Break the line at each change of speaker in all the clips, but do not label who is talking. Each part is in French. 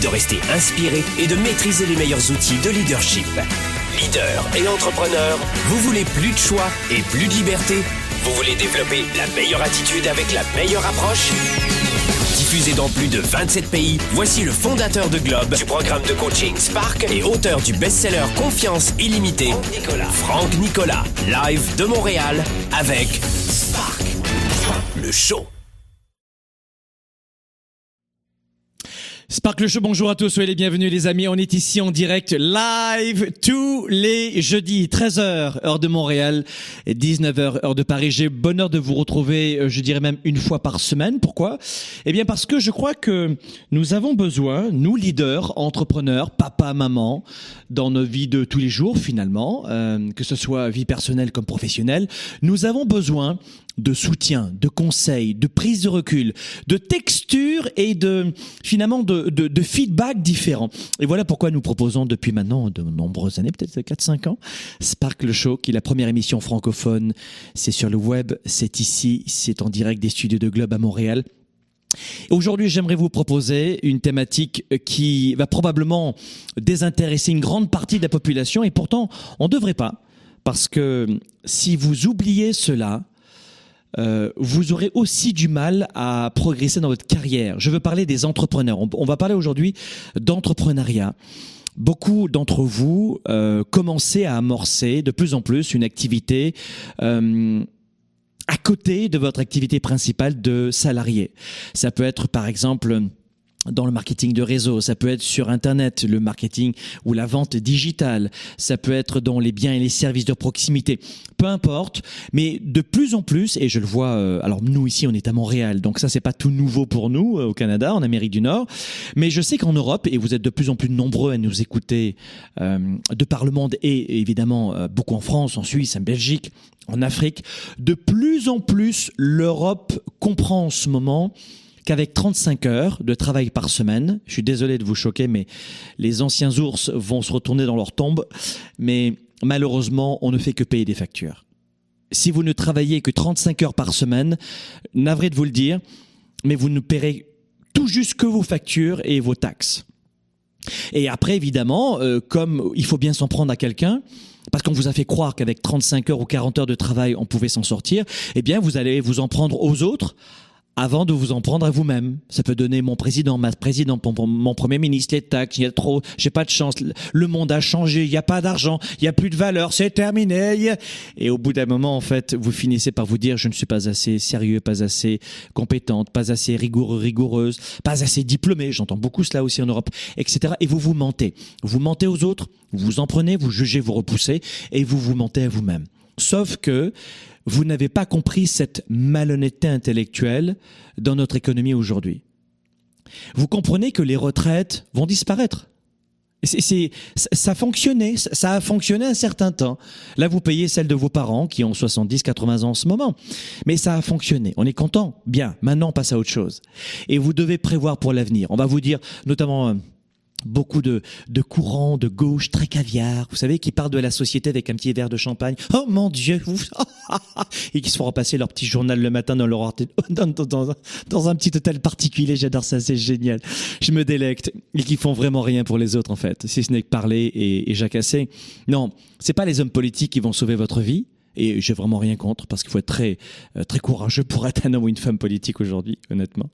de rester inspiré et de maîtriser les meilleurs outils de leadership. Leader et entrepreneur, vous voulez plus de choix et plus de liberté? Vous voulez développer la meilleure attitude avec la meilleure approche? Diffusé dans plus de 27 pays, voici le fondateur de Globe, du programme de coaching Spark et auteur du best-seller Confiance illimitée, Franck Nicolas. Franck Nicolas, live de Montréal avec Spark, le show.
Sparkle Show, bonjour à tous, soyez les bienvenus les amis. On est ici en direct live tous les jeudis, 13h heure de Montréal, 19h heure de Paris. J'ai bonheur de vous retrouver, euh, je dirais même une fois par semaine. Pourquoi? Eh bien parce que je crois que nous avons besoin, nous leaders, entrepreneurs, papa, maman, dans nos vies de tous les jours finalement, euh, que ce soit vie personnelle comme professionnelle, nous avons besoin de soutien, de conseils, de prise de recul, de texture et de finalement de, de, de feedback différents. Et voilà pourquoi nous proposons depuis maintenant de nombreuses années, peut-être 4-5 ans, Sparkle Show, qui est la première émission francophone. C'est sur le web, c'est ici, c'est en direct des studios de Globe à Montréal. Aujourd'hui, j'aimerais vous proposer une thématique qui va probablement désintéresser une grande partie de la population et pourtant, on ne devrait pas. Parce que si vous oubliez cela, euh, vous aurez aussi du mal à progresser dans votre carrière. Je veux parler des entrepreneurs. On, va parler aujourd'hui d'entrepreneuriat. Beaucoup d'entre vous euh, commencez à amorcer de plus en plus une activité euh, à côté de votre activité principale de salarié. Ça peut être par exemple dans le marketing de réseau, ça peut être sur Internet, le marketing ou la vente digitale, ça peut être dans les biens et les services de proximité, peu importe, mais de plus en plus, et je le vois, euh, alors nous ici on est à Montréal, donc ça c'est pas tout nouveau pour nous euh, au Canada, en Amérique du Nord, mais je sais qu'en Europe, et vous êtes de plus en plus nombreux à nous écouter euh, de par le monde et évidemment euh, beaucoup en France, en Suisse, en Belgique, en Afrique, de plus en plus l'Europe comprend en ce moment qu'avec 35 heures de travail par semaine, je suis désolé de vous choquer, mais les anciens ours vont se retourner dans leur tombe, mais malheureusement, on ne fait que payer des factures. Si vous ne travaillez que 35 heures par semaine, navré de vous le dire, mais vous ne paierez tout juste que vos factures et vos taxes. Et après, évidemment, euh, comme il faut bien s'en prendre à quelqu'un, parce qu'on vous a fait croire qu'avec 35 heures ou 40 heures de travail, on pouvait s'en sortir, eh bien, vous allez vous en prendre aux autres avant de vous en prendre à vous-même. Ça peut donner mon président, ma présidente, mon, premier ministre, les taxes, il y a trop, j'ai pas de chance, le monde a changé, il n'y a pas d'argent, il n'y a plus de valeur, c'est terminé. Et au bout d'un moment, en fait, vous finissez par vous dire, je ne suis pas assez sérieux, pas assez compétente, pas assez rigoureux, rigoureuse, pas assez diplômée, j'entends beaucoup cela aussi en Europe, etc. Et vous vous mentez. Vous mentez aux autres, vous vous en prenez, vous jugez, vous repoussez, et vous vous mentez à vous-même. Sauf que vous n'avez pas compris cette malhonnêteté intellectuelle dans notre économie aujourd'hui. Vous comprenez que les retraites vont disparaître. C'est, ça fonctionnait, ça a fonctionné un certain temps. Là, vous payez celle de vos parents qui ont 70, 80 ans en ce moment. Mais ça a fonctionné. On est content. Bien. Maintenant, on passe à autre chose. Et vous devez prévoir pour l'avenir. On va vous dire, notamment, beaucoup de, de courants de gauche très caviar, vous savez, qui parlent de la société avec un petit verre de champagne. Oh mon Dieu Et qui se font repasser leur petit journal le matin dans leur dans, dans, dans un petit hôtel particulier. J'adore ça, c'est génial. Je me délecte. Et qui font vraiment rien pour les autres, en fait, si ce n'est que parler et, et jacasser. Non, c'est pas les hommes politiques qui vont sauver votre vie. Et j'ai vraiment rien contre, parce qu'il faut être très, euh, très courageux pour être un homme ou une femme politique aujourd'hui, honnêtement.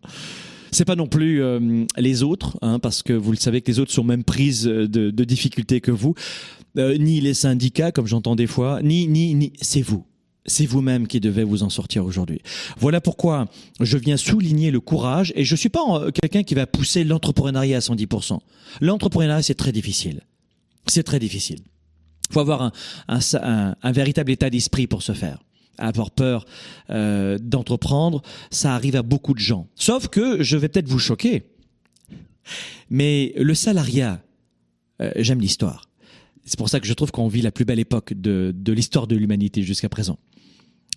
C'est pas non plus euh, les autres, hein, parce que vous le savez que les autres sont même prises de, de difficultés que vous, euh, ni les syndicats, comme j'entends des fois, ni ni ni, c'est vous. C'est vous-même qui devez vous en sortir aujourd'hui. Voilà pourquoi je viens souligner le courage et je suis pas euh, quelqu'un qui va pousser l'entrepreneuriat à 110%. L'entrepreneuriat, c'est très difficile. C'est très difficile. Il faut avoir un, un, un, un véritable état d'esprit pour ce faire avoir peur euh, d'entreprendre, ça arrive à beaucoup de gens. Sauf que je vais peut-être vous choquer, mais le salariat Euh, j'aime l'histoire. C'est pour ça que je trouve qu'on vit la plus belle époque de, de l'histoire de l'humanité jusqu'à présent.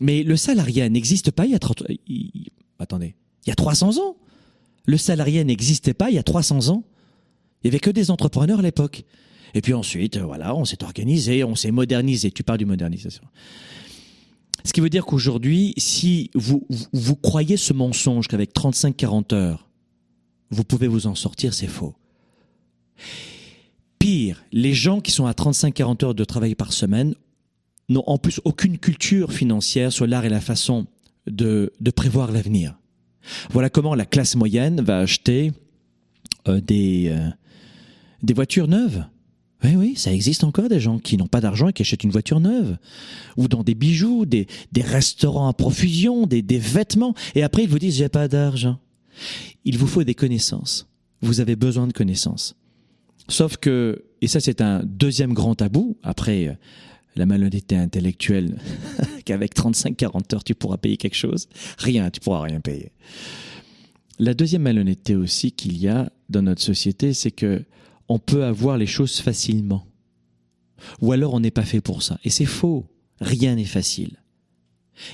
Mais le salariat n'existe pas il y a 30... attendez, il y a 300 ans. Le salariat n'existait pas il y a 300 ans. Il y avait que des entrepreneurs à l'époque. Et puis ensuite, voilà, on s'est organisé, on s'est modernisé. Tu parles du modernisation. Ce qui veut dire qu'aujourd'hui, si vous, vous, croyez ce mensonge qu'avec 35-40 heures, vous pouvez vous en sortir, c'est faux. Pire, les gens qui sont à 35-40 heures de travail par semaine n'ont en plus aucune culture financière sur l'art et la façon de, de prévoir l'avenir. Voilà comment la classe moyenne va acheter euh, des, euh, des voitures neuves. Oui, oui, ça existe encore des gens qui n'ont pas d'argent et qui achètent une voiture neuve. Ou dans des bijoux, des, des restaurants à profusion, des, des vêtements. Et après, ils vous disent, j'ai pas d'argent. Il vous faut des connaissances. Vous avez besoin de connaissances. Sauf que, et ça c'est un deuxième grand tabou, après euh, la malhonnêteté intellectuelle, qu'avec 35-40 heures tu pourras payer quelque chose, rien, tu pourras rien payer. La deuxième malhonnêteté aussi qu'il y a dans notre société, c'est que on peut avoir les choses facilement. Ou alors on n'est pas fait pour ça. Et c'est faux. Rien n'est facile.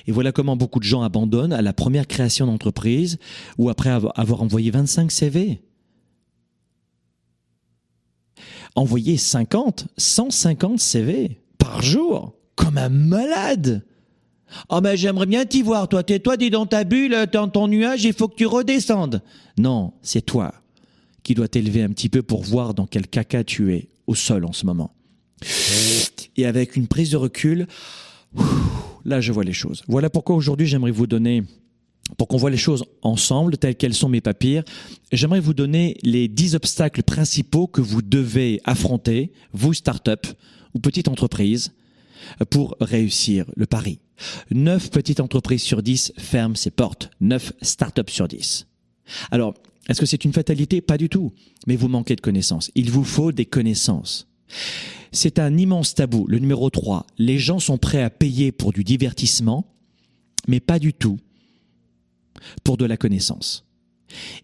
Et voilà comment beaucoup de gens abandonnent à la première création d'entreprise ou après avoir envoyé 25 CV. Envoyer 50, 150 CV par jour, comme un malade. Oh mais j'aimerais bien t'y voir, toi, tais-toi, dis dans ta bulle, dans ton nuage, il faut que tu redescendes. Non, c'est toi qui doit t'élever un petit peu pour voir dans quel caca tu es au sol en ce moment. Et avec une prise de recul, là je vois les choses. Voilà pourquoi aujourd'hui j'aimerais vous donner, pour qu'on voit les choses ensemble telles qu'elles sont mes papiers, j'aimerais vous donner les 10 obstacles principaux que vous devez affronter, vous start-up ou petite entreprise, pour réussir le pari. 9 petites entreprises sur 10 ferment ses portes. 9 start-up sur 10. Alors, est-ce que c'est une fatalité? Pas du tout. Mais vous manquez de connaissances. Il vous faut des connaissances. C'est un immense tabou. Le numéro 3, les gens sont prêts à payer pour du divertissement, mais pas du tout pour de la connaissance.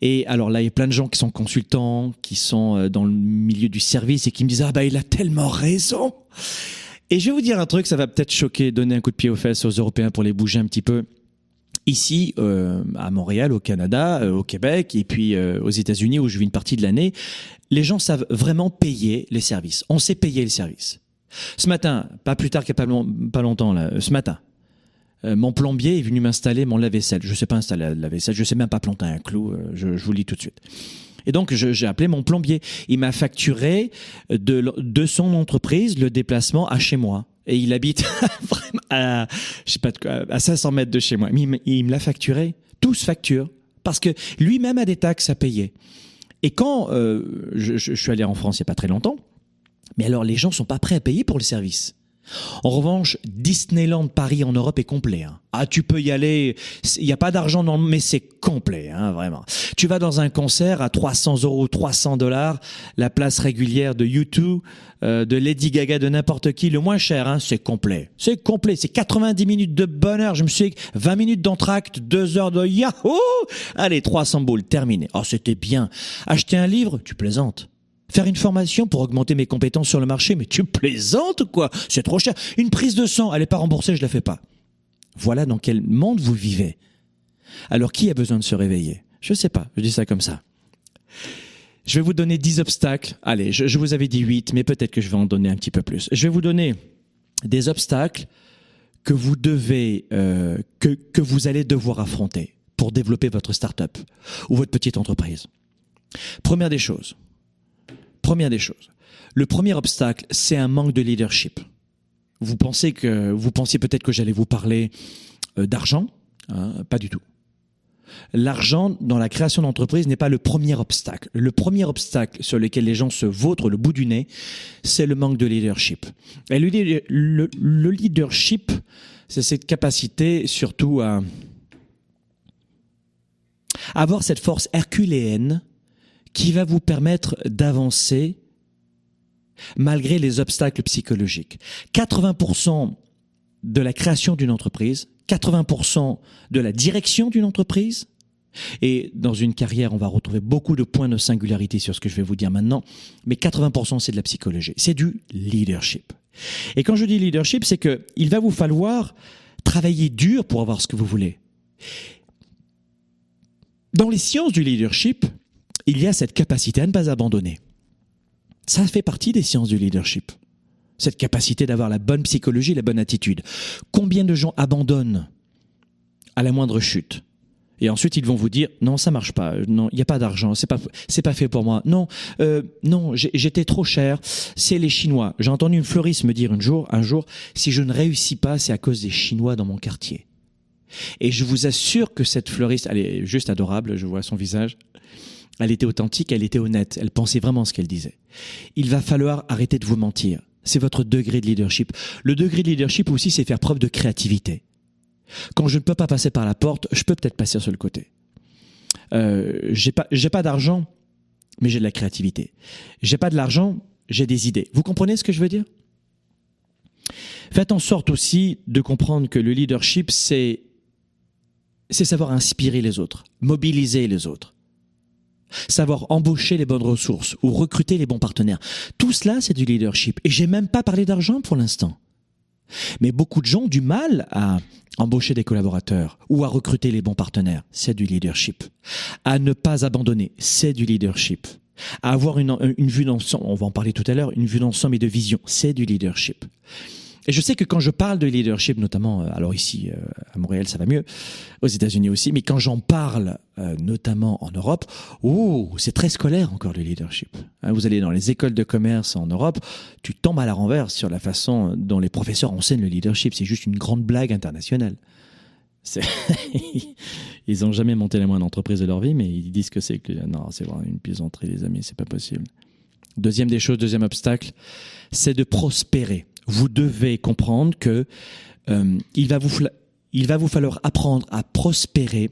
Et alors là, il y a plein de gens qui sont consultants, qui sont euh, dans le milieu du service et qui me disent ah bah il a tellement raison. Et je vais vous dire un truc, ça va peut-être choquer, donner un coup de pied aux fesses aux Européens pour les bouger un petit peu ici euh, à Montréal, au Canada, euh, au Québec et puis euh, aux États-Unis où je vis une partie de l'année, les gens savent vraiment payer les services. On sait payer les services. Ce matin, pas plus tard qu'il n'y a pas, longtemps, ce matin, mon plombier est venu m'installer mon lave-vaisselle. Je ne sais pas installer la vaisselle, je ne sais même pas planter un clou, je, vous le dis tout de suite. Et donc, j'ai appelé mon plombier. Il m'a facturé de son entreprise le déplacement à chez moi et il habite à, je sais pas à 500 mètres de chez moi. Mais il, me l'a facturé. Tous facturent. Parce que lui-même a des taxes à payer. Et quand euh, je, je, suis allé en France il n'y a pas très longtemps, mais alors les gens sont pas prêts à payer pour le service. En revanche, Disneyland Paris en Europe est complet. Hein. Ah, tu peux y aller. Il n'y a pas d'argent, dans, mais c'est complet, hein, vraiment. Tu vas dans un concert à 300 euros, 300 dollars, la place régulière de U2, euh, de Lady Gaga, de n'importe qui, le moins cher, hein, c'est complet. C'est complet. C'est 90 minutes de bonheur. Je me suis 20 minutes d'entracte, 2 heures de Yahoo! Allez, 300 boules, terminé. Oh, c'était bien. Acheter un livre, tu plaisantes. Faire une formation pour augmenter mes compétences sur le marché, mais tu plaisantes quoi? C'est trop cher. Une prise de sang, elle n'est pas remboursée, je la fais pas. Voilà dans quel monde vous vivez. Alors qui a besoin de se réveiller? Je sais pas, je dis ça comme ça. Je vais vous donner 10 obstacles. Allez, je, vous avais dit 8, mais peut-être que je vais en donner un petit peu plus. Je vais vous donner des obstacles que vous devez, euh, que, que vous allez devoir affronter pour développer votre start-up ou votre petite entreprise. Première des choses, Première des choses. Le premier obstacle, c'est un manque de leadership. Vous pensez que vous pensiez peut-être que j'allais vous parler euh, d'argent, hein, pas du tout. L'argent dans la création d'entreprise n'est pas le premier obstacle. Le premier obstacle sur lequel les gens se vautrent le bout du nez, c'est le manque de leadership. Et le, le leadership, c'est cette capacité surtout à avoir cette force herculéenne qui va vous permettre d'avancer malgré les obstacles psychologiques. 80% de la création d'une entreprise, 80% de la direction d'une entreprise, Et dans une carrière, on va retrouver beaucoup de points de singularité sur ce que je vais vous dire maintenant, mais 80% c'est de la psychologie, c'est du leadership. Et quand je dis leadership, c'est que il va vous falloir travailler dur pour avoir ce que vous voulez. Dans les sciences du leadership, il y a cette capacité à ne pas abandonner. Ça fait partie des sciences du leadership. Cette capacité d'avoir la bonne psychologie, la bonne attitude. Combien de gens abandonnent à la moindre chute et ensuite, ils vont vous dire non, ça marche pas. Non, il n'y a pas d'argent. C'est pas, pas fait pour moi. Non, euh, non, j'étais trop cher. C'est les Chinois. J'ai entendu une fleuriste me dire un jour, un jour, si je ne réussis pas, c'est à cause des Chinois dans mon quartier. Et je vous assure que cette fleuriste, elle est juste adorable. Je vois son visage. Elle était authentique, elle était honnête. Elle pensait vraiment ce qu'elle disait. Il va falloir arrêter de vous mentir. C'est votre degré de leadership. Le degré de leadership aussi, c'est faire preuve de créativité. Quand je ne peux pas passer par la porte, je peux peut-être passer sur le côté. Euh, j'ai pas, pas d'argent, mais j'ai de la créativité. J'ai pas de l'argent, j'ai des idées. Vous comprenez ce que je veux dire? Faites en sorte aussi de comprendre que le leadership, c'est c'est savoir inspirer les autres, mobiliser les autres, savoir embaucher les bonnes ressources ou recruter les bons partenaires. Tout cela, c'est du leadership. Et j'ai même pas parlé d'argent pour l'instant. Mais beaucoup de gens ont du mal à embaucher des collaborateurs ou à recruter les bons partenaires. C'est du leadership. À ne pas abandonner. C'est du leadership. À avoir une, une vue d'ensemble, on va en parler tout à l'heure, une vue d'ensemble et de vision. C'est du leadership. Et je sais que quand je parle de leadership, notamment, euh, alors ici euh, à Montréal ça va mieux, aux États-Unis aussi, mais quand j'en parle, euh, notamment en Europe, oh, c'est très scolaire encore le leadership. Hein, vous allez dans les écoles de commerce en Europe, tu tombes à la renverse sur la façon dont les professeurs enseignent le leadership. C'est juste une grande blague internationale. ils ont jamais monté la moindre entreprise de leur vie, mais ils disent que c'est que non, c'est vraiment une plaisanterie, les amis, c'est pas possible. Deuxième des choses, deuxième obstacle, c'est de prospérer vous devez comprendre que euh, il, va vous, il va vous falloir apprendre à prospérer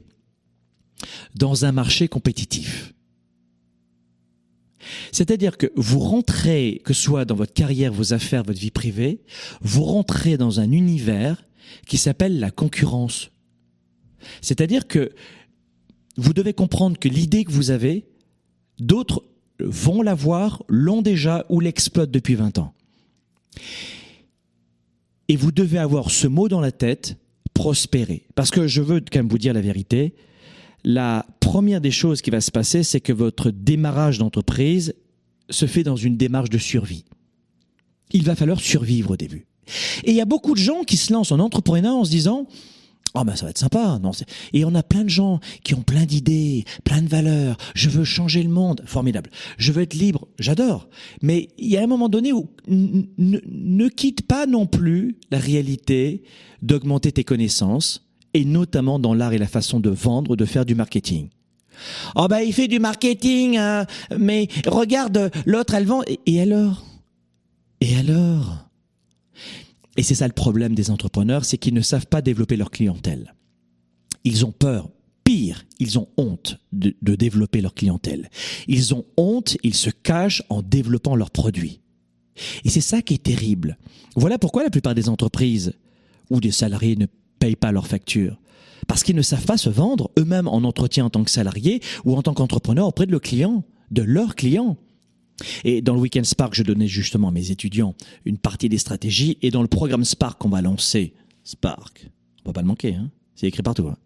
dans un marché compétitif. C'est-à-dire que vous rentrez, que ce soit dans votre carrière, vos affaires, votre vie privée, vous rentrez dans un univers qui s'appelle la concurrence. C'est-à-dire que vous devez comprendre que l'idée que vous avez, d'autres vont l'avoir, l'ont déjà ou l'exploitent depuis 20 ans. Et vous devez avoir ce mot dans la tête, prospérer. Parce que je veux quand même vous dire la vérité. La première des choses qui va se passer, c'est que votre démarrage d'entreprise se fait dans une démarche de survie. Il va falloir survivre au début. Et il y a beaucoup de gens qui se lancent en entrepreneuriat en se disant, Oh ben ça va être sympa. Non, et on a plein de gens qui ont plein d'idées, plein de valeurs. Je veux changer le monde. Formidable. Je veux être libre. J'adore. Mais il y a un moment donné où ne quitte pas non plus la réalité d'augmenter tes connaissances et notamment dans l'art et la façon de vendre, de faire du marketing. Oh ben il fait du marketing, hein, mais regarde l'autre elle vend. Et alors? Et alors? Et c'est ça le problème des entrepreneurs, c'est qu'ils ne savent pas développer leur clientèle. Ils ont peur. Pire, ils ont honte de, développer leur clientèle. Ils ont honte, ils se cachent en développant leurs produits. Et c'est ça qui est terrible. Voilà pourquoi la plupart des entreprises ou des salariés ne payent pas leurs factures. Parce qu'ils ne savent pas se vendre eux-mêmes en entretien en tant que salariés ou en tant qu'entrepreneur auprès de leurs clients, de leurs clients. Et dans le Weekend Spark, je donnais justement à mes étudiants une partie des stratégies. Et dans le programme Spark qu'on va lancer, Spark, on va pas le manquer, hein c'est écrit partout. Hein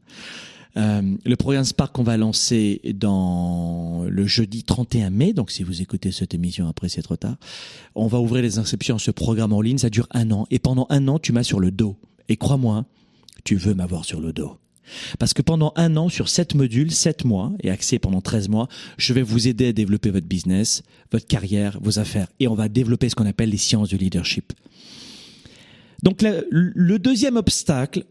euh, le programme Spark qu'on va lancer dans le jeudi 31 mai, donc si vous écoutez cette émission après c'est trop tard, on va ouvrir les inscriptions à ce programme en ligne, ça dure un an, et pendant un an tu m'as sur le dos. Et crois-moi, tu veux m'avoir sur le dos. Parce que pendant un an, sur sept modules, sept mois, et accès pendant 13 mois, je vais vous aider à développer votre business, votre carrière, vos affaires. Et on va développer ce qu'on appelle les sciences du leadership. Donc le deuxième obstacle,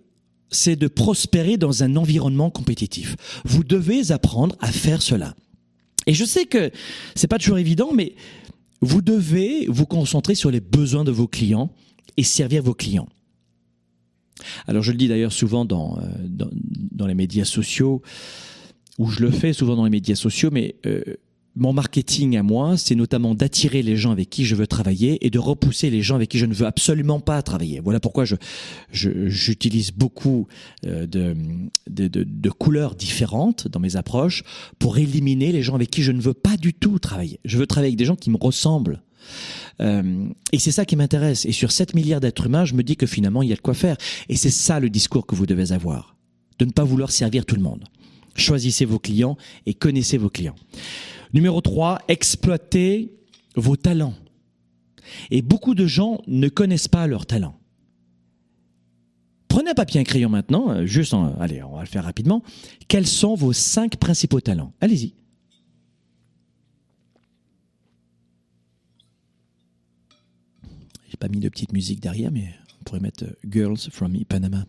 c'est de prospérer dans un environnement compétitif. Vous devez apprendre à faire cela. Et je sais que c'est pas toujours évident, mais vous devez vous concentrer sur les besoins de vos clients et servir vos clients. Alors je le dis d'ailleurs souvent dans, euh, dans, dans, les médias sociaux, où je le fais souvent dans les médias sociaux, mais euh, mon marketing à moi, c'est notamment d'attirer les gens avec qui je veux travailler et de repousser les gens avec qui je ne veux absolument pas travailler. Voilà pourquoi je j'utilise beaucoup euh, de, de, de, couleurs différentes dans mes approches pour éliminer les gens avec qui je ne veux pas du tout travailler. Je veux travailler avec des gens qui me ressemblent. Euh, et c'est ça qui m'intéresse. Et sur 7 milliards d'êtres humains, je me dis que finalement, il y a de quoi faire. Et c'est ça le discours que vous devez avoir. De ne pas vouloir servir tout le monde. Choisissez vos clients et connaissez vos clients. Numéro 3, exploitez vos talents. Et beaucoup de gens ne connaissent pas leurs talents. Prenez un papier et un crayon maintenant, euh, juste en, allez, on va le faire rapidement. Quels sont vos cinq principaux talents? Allez-y. Pas mis de petite musique derrière, mais on pourrait mettre euh, Girls from Ipanema.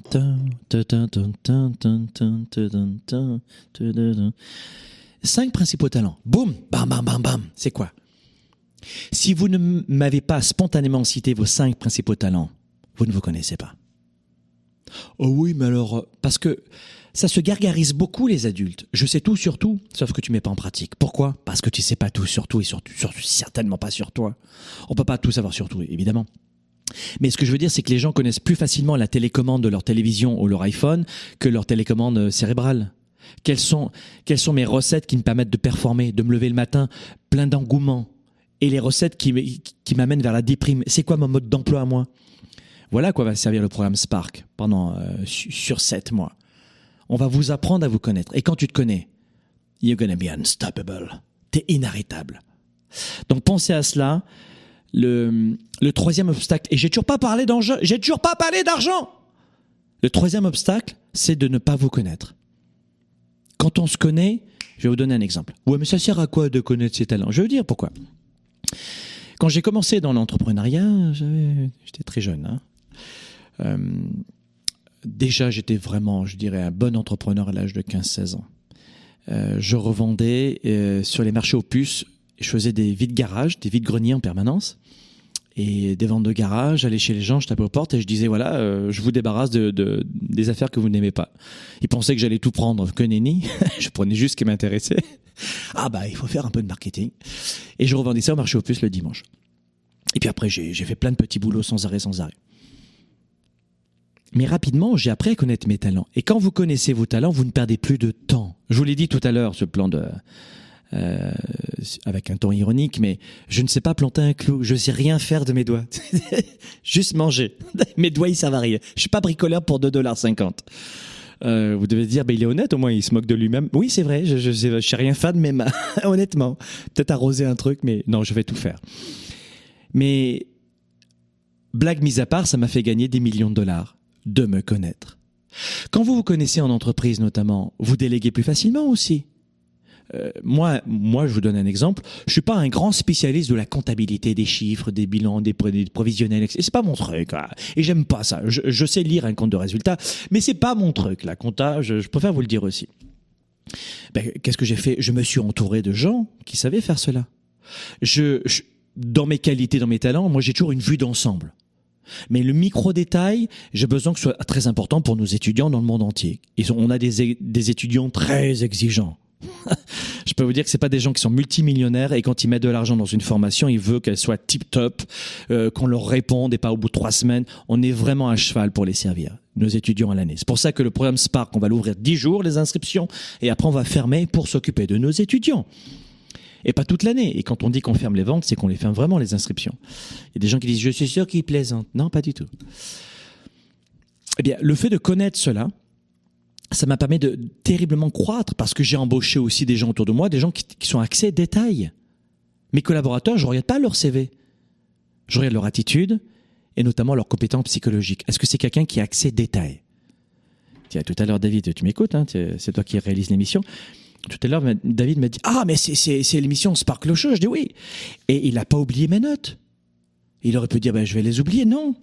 Cinq principaux talents. Boum, bam, bam, bam, bam. C'est quoi Si vous ne m'avez pas spontanément cité vos cinq principaux talents, vous ne vous connaissez pas. Oh oui, mais alors, euh, parce que ça se gargarise beaucoup les adultes. Je sais tout sur tout, sauf que tu mets pas en pratique. Pourquoi? Parce que tu sais pas tout sur tout et surtout, certainement pas sur toi. On peut pas tout savoir sur tout, évidemment. Mais ce que je veux dire, c'est que les gens connaissent plus facilement la télécommande de leur télévision ou leur iPhone que leur télécommande euh, cérébrale. Quelles sont, mes recettes qui me permettent de performer, de me lever le matin plein d'engouement et les recettes qui, qui m'amènent vers la déprime? C'est quoi mon mode d'emploi à moi? Voilà quoi va servir le programme Spark pendant euh, sur sept mois. On va vous apprendre à vous connaître. Et quand tu te connais, you're gonna be unstoppable. T'es inarrêtable. Donc pensez à cela. Le, troisième obstacle, et j'ai toujours pas parlé d'argent, j'ai toujours pas parlé d'argent. Le troisième obstacle, c'est de ne pas vous connaître. Quand on se connaît, je vais vous donner un exemple. Ouais, mais ça sert à quoi de connaître ses talents? Je vais vous dire pourquoi. Quand j'ai commencé dans l'entrepreneuriat, j'étais très jeune. Hein. Euh, déjà, j'étais vraiment, je dirais, un bon entrepreneur à l'âge de 15-16 ans. Euh, je revendais euh, sur les marchés aux puces, je faisais des vides garages, des vides greniers en permanence et des ventes de garage, j'allais chez les gens, je tapais aux portes et je disais voilà, euh, je vous débarrasse de, de, des affaires que vous n'aimez pas. Ils pensaient que j'allais tout prendre, que nenni. je prenais juste ce qui m'intéressait. Ah bah il faut faire un peu de marketing. Et je revendais ça au marché aux puces le dimanche. Et puis après j'ai fait plein de petits boulots sans arrêt, sans arrêt. Mais rapidement, j'ai appris à connaître mes talents. Et quand vous connaissez vos talents, vous ne perdez plus de temps. Je vous l'ai dit tout à l'heure, ce plan de euh, avec un ton ironique, mais je ne sais pas planter un clou, je sais rien faire de mes doigts, juste manger. mes doigts ils servent à rien. Je suis pas bricoleur pour 2,50$. Euh, vous devez dire, bah, il est honnête, au moins il se moque de lui-même. Oui, c'est vrai, je, je, je, sais rien faire de mes mains, honnêtement. Peut-être arroser un truc, mais non, je vais tout faire. Mais blague mise à part, ça m'a fait gagner des millions de dollars de me connaître. Quand vous vous connaissez en entreprise notamment, vous déléguez plus facilement aussi. Euh, moi, moi, je vous donne un exemple. Je suis pas un grand spécialiste de la comptabilité des chiffres, des bilans, des, provisionnels. C'est pas mon truc. Et j'aime pas ça. Je, sais lire un compte de résultat, mais c'est pas mon truc. La compta, je, préfère vous le dire aussi. Ben, Qu'est-ce que j'ai fait? Je me suis entouré de gens qui savaient faire cela. Je, dans mes qualités, dans mes talents, moi, j'ai toujours une vue d'ensemble. Mais le micro-détail, j'ai besoin que ce soit très important pour nos étudiants dans le monde entier. on a des, des étudiants très exigeants. je peux vous dire que c'est pas des gens qui sont multimillionnaires et quand ils mettent de l'argent dans une formation, ils veulent qu'elle soit tip top, euh, qu'on leur réponde et pas au bout de trois semaines. On est vraiment à cheval pour les servir, nos étudiants à l'année. C'est pour ça que le programme Spark, on va l'ouvrir dix jours les inscriptions et après on va fermer pour s'occuper de nos étudiants. Et pas toute l'année. Et quand on dit qu'on ferme les ventes, c'est qu'on les ferme vraiment les inscriptions. Il y a des gens qui disent je suis sûr qu'ils plaisantent. Non, pas du tout. Eh bien, le fait de connaître cela, ça m'a permis de terriblement croître parce que j'ai embauché aussi des gens autour de moi, des gens qui, sont axés détails. Mes collaborateurs, je regarde pas leur CV. Je regarde leur attitude et notamment leurs compétences psychologiques. Est-ce que c'est quelqu'un qui est axé détail? Tiens, tout à l'heure, David, tu m'écoutes, hein, c'est toi qui réalises l'émission. Tout à l'heure, David m'a dit Ah, mais c'est l'émission Sparkle Show. Je dis oui. Et il n'a pas oublié mes notes. Il aurait pu dire ben, Je vais les oublier. Non.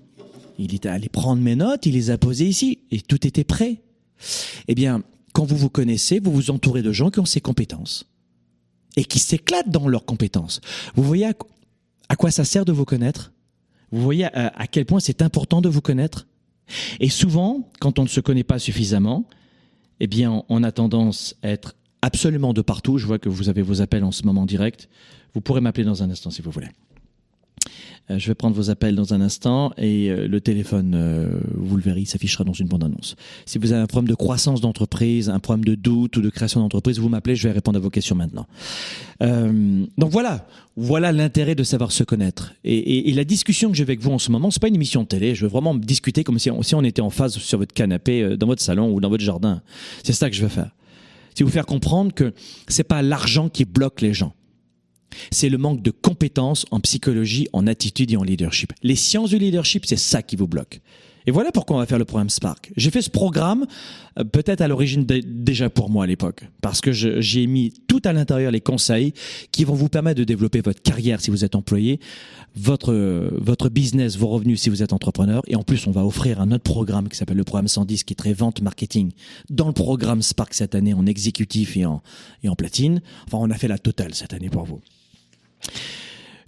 Il est allé prendre mes notes, il les a posées ici. Et tout était prêt. Eh bien, quand vous vous connaissez, vous vous entourez de gens qui ont ces compétences et qui s'éclatent dans leurs compétences. Vous voyez à, quoi ça sert de vous connaître? Vous voyez à, quel point c'est important de vous connaître? Et souvent, quand on ne se connaît pas suffisamment, eh bien, on a tendance à être absolument de partout. Je vois que vous avez vos appels en ce moment direct. Vous pourrez m'appeler dans un instant si vous voulez. Euh, je vais prendre vos appels dans un instant et euh, le téléphone, euh, vous le verrez, s'affichera dans une bande-annonce. Si vous avez un problème de croissance d'entreprise, un problème de doute ou de création d'entreprise, vous m'appelez, je vais répondre à vos questions maintenant. donc voilà, voilà l'intérêt de savoir se connaître. Et, la discussion que j'ai avec vous en ce moment, c'est pas une émission de télé. Je veux vraiment discuter comme si on, si on était en phase sur votre canapé, dans votre salon ou dans votre jardin. C'est ça que je veux faire. C'est vous faire comprendre que c'est pas l'argent qui bloque les gens c'est le manque de compétences en psychologie, en attitude et en leadership. Les sciences du leadership, c'est ça qui vous bloque. Et voilà pourquoi on va faire le programme Spark. J'ai fait ce programme euh, peut-être à l'origine déjà pour moi à l'époque, parce que j'y ai mis tout à l'intérieur les conseils qui vont vous permettre de développer votre carrière si vous êtes employé, votre votre business, vos revenus si vous êtes entrepreneur, et en plus on va offrir un autre programme qui s'appelle le programme 110 qui est très vente marketing dans le programme Spark cette année en exécutif et en et en platine. Enfin on a fait la totale cette année pour vous.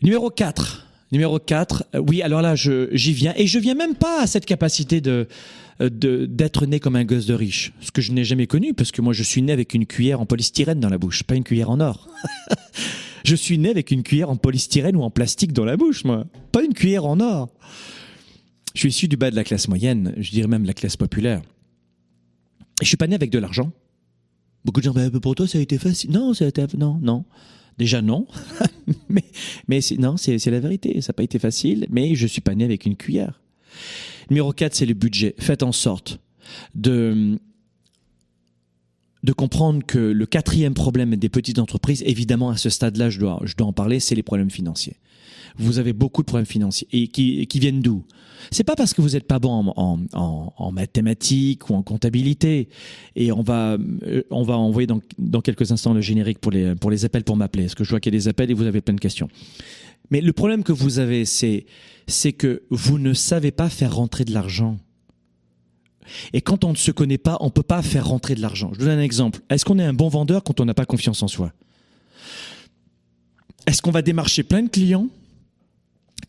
Numéro 4. Numéro 4. Euh, oui, alors là, j'y viens. Et je viens même pas à cette capacité de d'être né comme un gosse de riche, ce que je n'ai jamais connu, parce que moi je suis né avec une cuillère en polystyrène dans la bouche, pas une cuillère en or. je suis né avec une cuillère en polystyrène ou en plastique dans la bouche, moi, pas une cuillère en or. Je suis issu du bas de la classe moyenne, je dirais même la classe populaire. Et je suis pas né avec de l'argent. Beaucoup de gens, bah, pour toi ça a été facile. Non, ça a été... non, non. Déjà non, mais, non, c'est la vérité. Ça n'a pas été facile, mais je suis pas né avec une cuillère. Numéro 4, c'est le budget. Faites en sorte de de comprendre que le quatrième problème des petites entreprises, évidemment à ce stade-là, je dois, je dois en parler, c'est les problèmes financiers vous avez beaucoup de problèmes financiers et qui, qui viennent d'où? C'est pas parce que vous n'êtes pas bon en, en, en, mathématiques ou en comptabilité. Et on va, euh, on va envoyer dans, dans quelques instants le générique pour les, pour les appels pour m'appeler. Parce que je vois qu'il y a des appels et vous avez plein de questions. Mais le problème que vous avez, c'est, c'est que vous ne savez pas faire rentrer de l'argent. Et quand on ne se connaît pas, on peut pas faire rentrer de l'argent. Je vous donne un exemple. Est-ce qu'on est un bon vendeur quand on n'a pas confiance en soi? Est-ce qu'on va démarcher plein de clients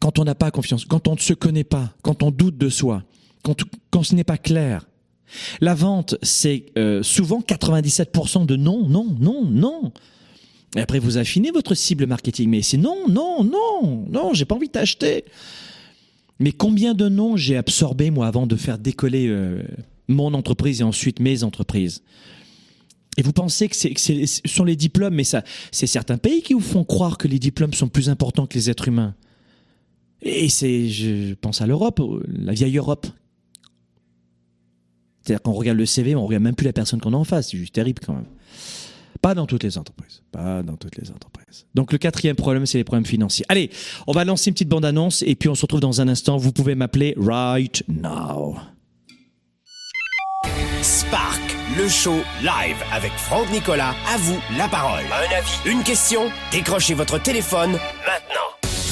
quand on n'a pas confiance, quand on ne se connaît pas, quand on doute de soi, quand, ce n'est pas clair? La vente, c'est euh, souvent 97% de non, non, non, non. Et après, vous affinez votre cible marketing, mais c'est non, non, non, non, j'ai pas envie d'acheter. Mais combien de noms j'ai absorbé moi avant de faire décoller euh, mon entreprise et ensuite mes entreprises? Et vous pensez que, c'est, ce sont les diplômes, mais ça, c'est certains pays qui vous font croire que les diplômes sont plus importants que les êtres humains. Et c'est, je pense à l'Europe, la vieille Europe. C'est-à-dire qu'on regarde le CV, on regarde même plus la personne qu'on a en face. C'est juste terrible quand même. Pas dans toutes les entreprises. Pas dans toutes les entreprises. Donc le quatrième problème, c'est les problèmes financiers. Allez, on va lancer une petite bande-annonce et puis on se retrouve dans un instant. Vous pouvez m'appeler right now.
Spark, le show live avec Franck Nicolas. À vous la parole. Un avis, une question Décrochez votre téléphone maintenant.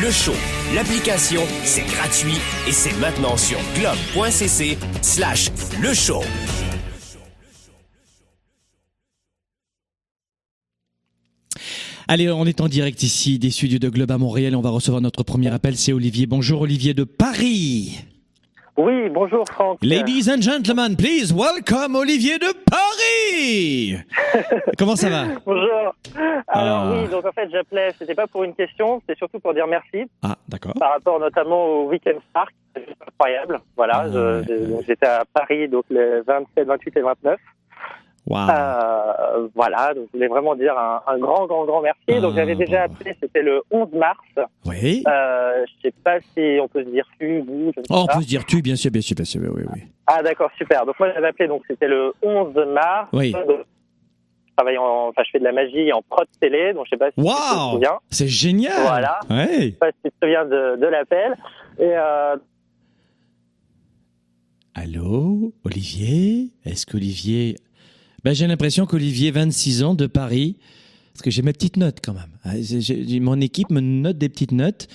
Le show, l'application, c'est gratuit et c'est maintenant sur globe.cc slash le show.
Allez, on est en direct ici des studios de Globe à Montréal. On va recevoir notre premier appel. C'est Olivier. Bonjour Olivier de Paris.
Oui, bonjour Franck.
Ladies and gentlemen, please welcome Olivier de Paris. Comment ça va
Bonjour. Alors ah. oui, donc en fait j'appelais, c'était pas pour une question, c'était surtout pour dire merci.
Ah, d'accord.
Par rapport notamment au Weekend Park, c'est incroyable. Voilà, ah, j'étais à Paris donc les 27, 28 et 29. Euh, voilà, donc je voulais vraiment dire un, un grand, grand, grand merci. donc j'avais ah, déjà appelé, c'était le 11 mars.
Oui.
Euh, je sais pas si on peut se dire tu, vous. Je
oh, on peut se dire tu, bien sûr, bien sûr, bien sûr, oui, oui.
Ah d'accord, super. Donc moi j'avais appelé, donc c'était le 11 mars.
Oui.
je en, enfin je fais de la magie en prod télé, donc je sais pas si tu te souviens.
C'est génial.
Voilà.
Ouais.
Je sais pas si tu te souviens de, de l'appel. Et euh...
Allô, Olivier? Est-ce qu'Olivier Ben, j'ai l'impression qu'Olivier, 26 ans, de Paris, parce que j'ai mes petites notes quand même. Ah, j'ai- mon équipe me note des petites notes.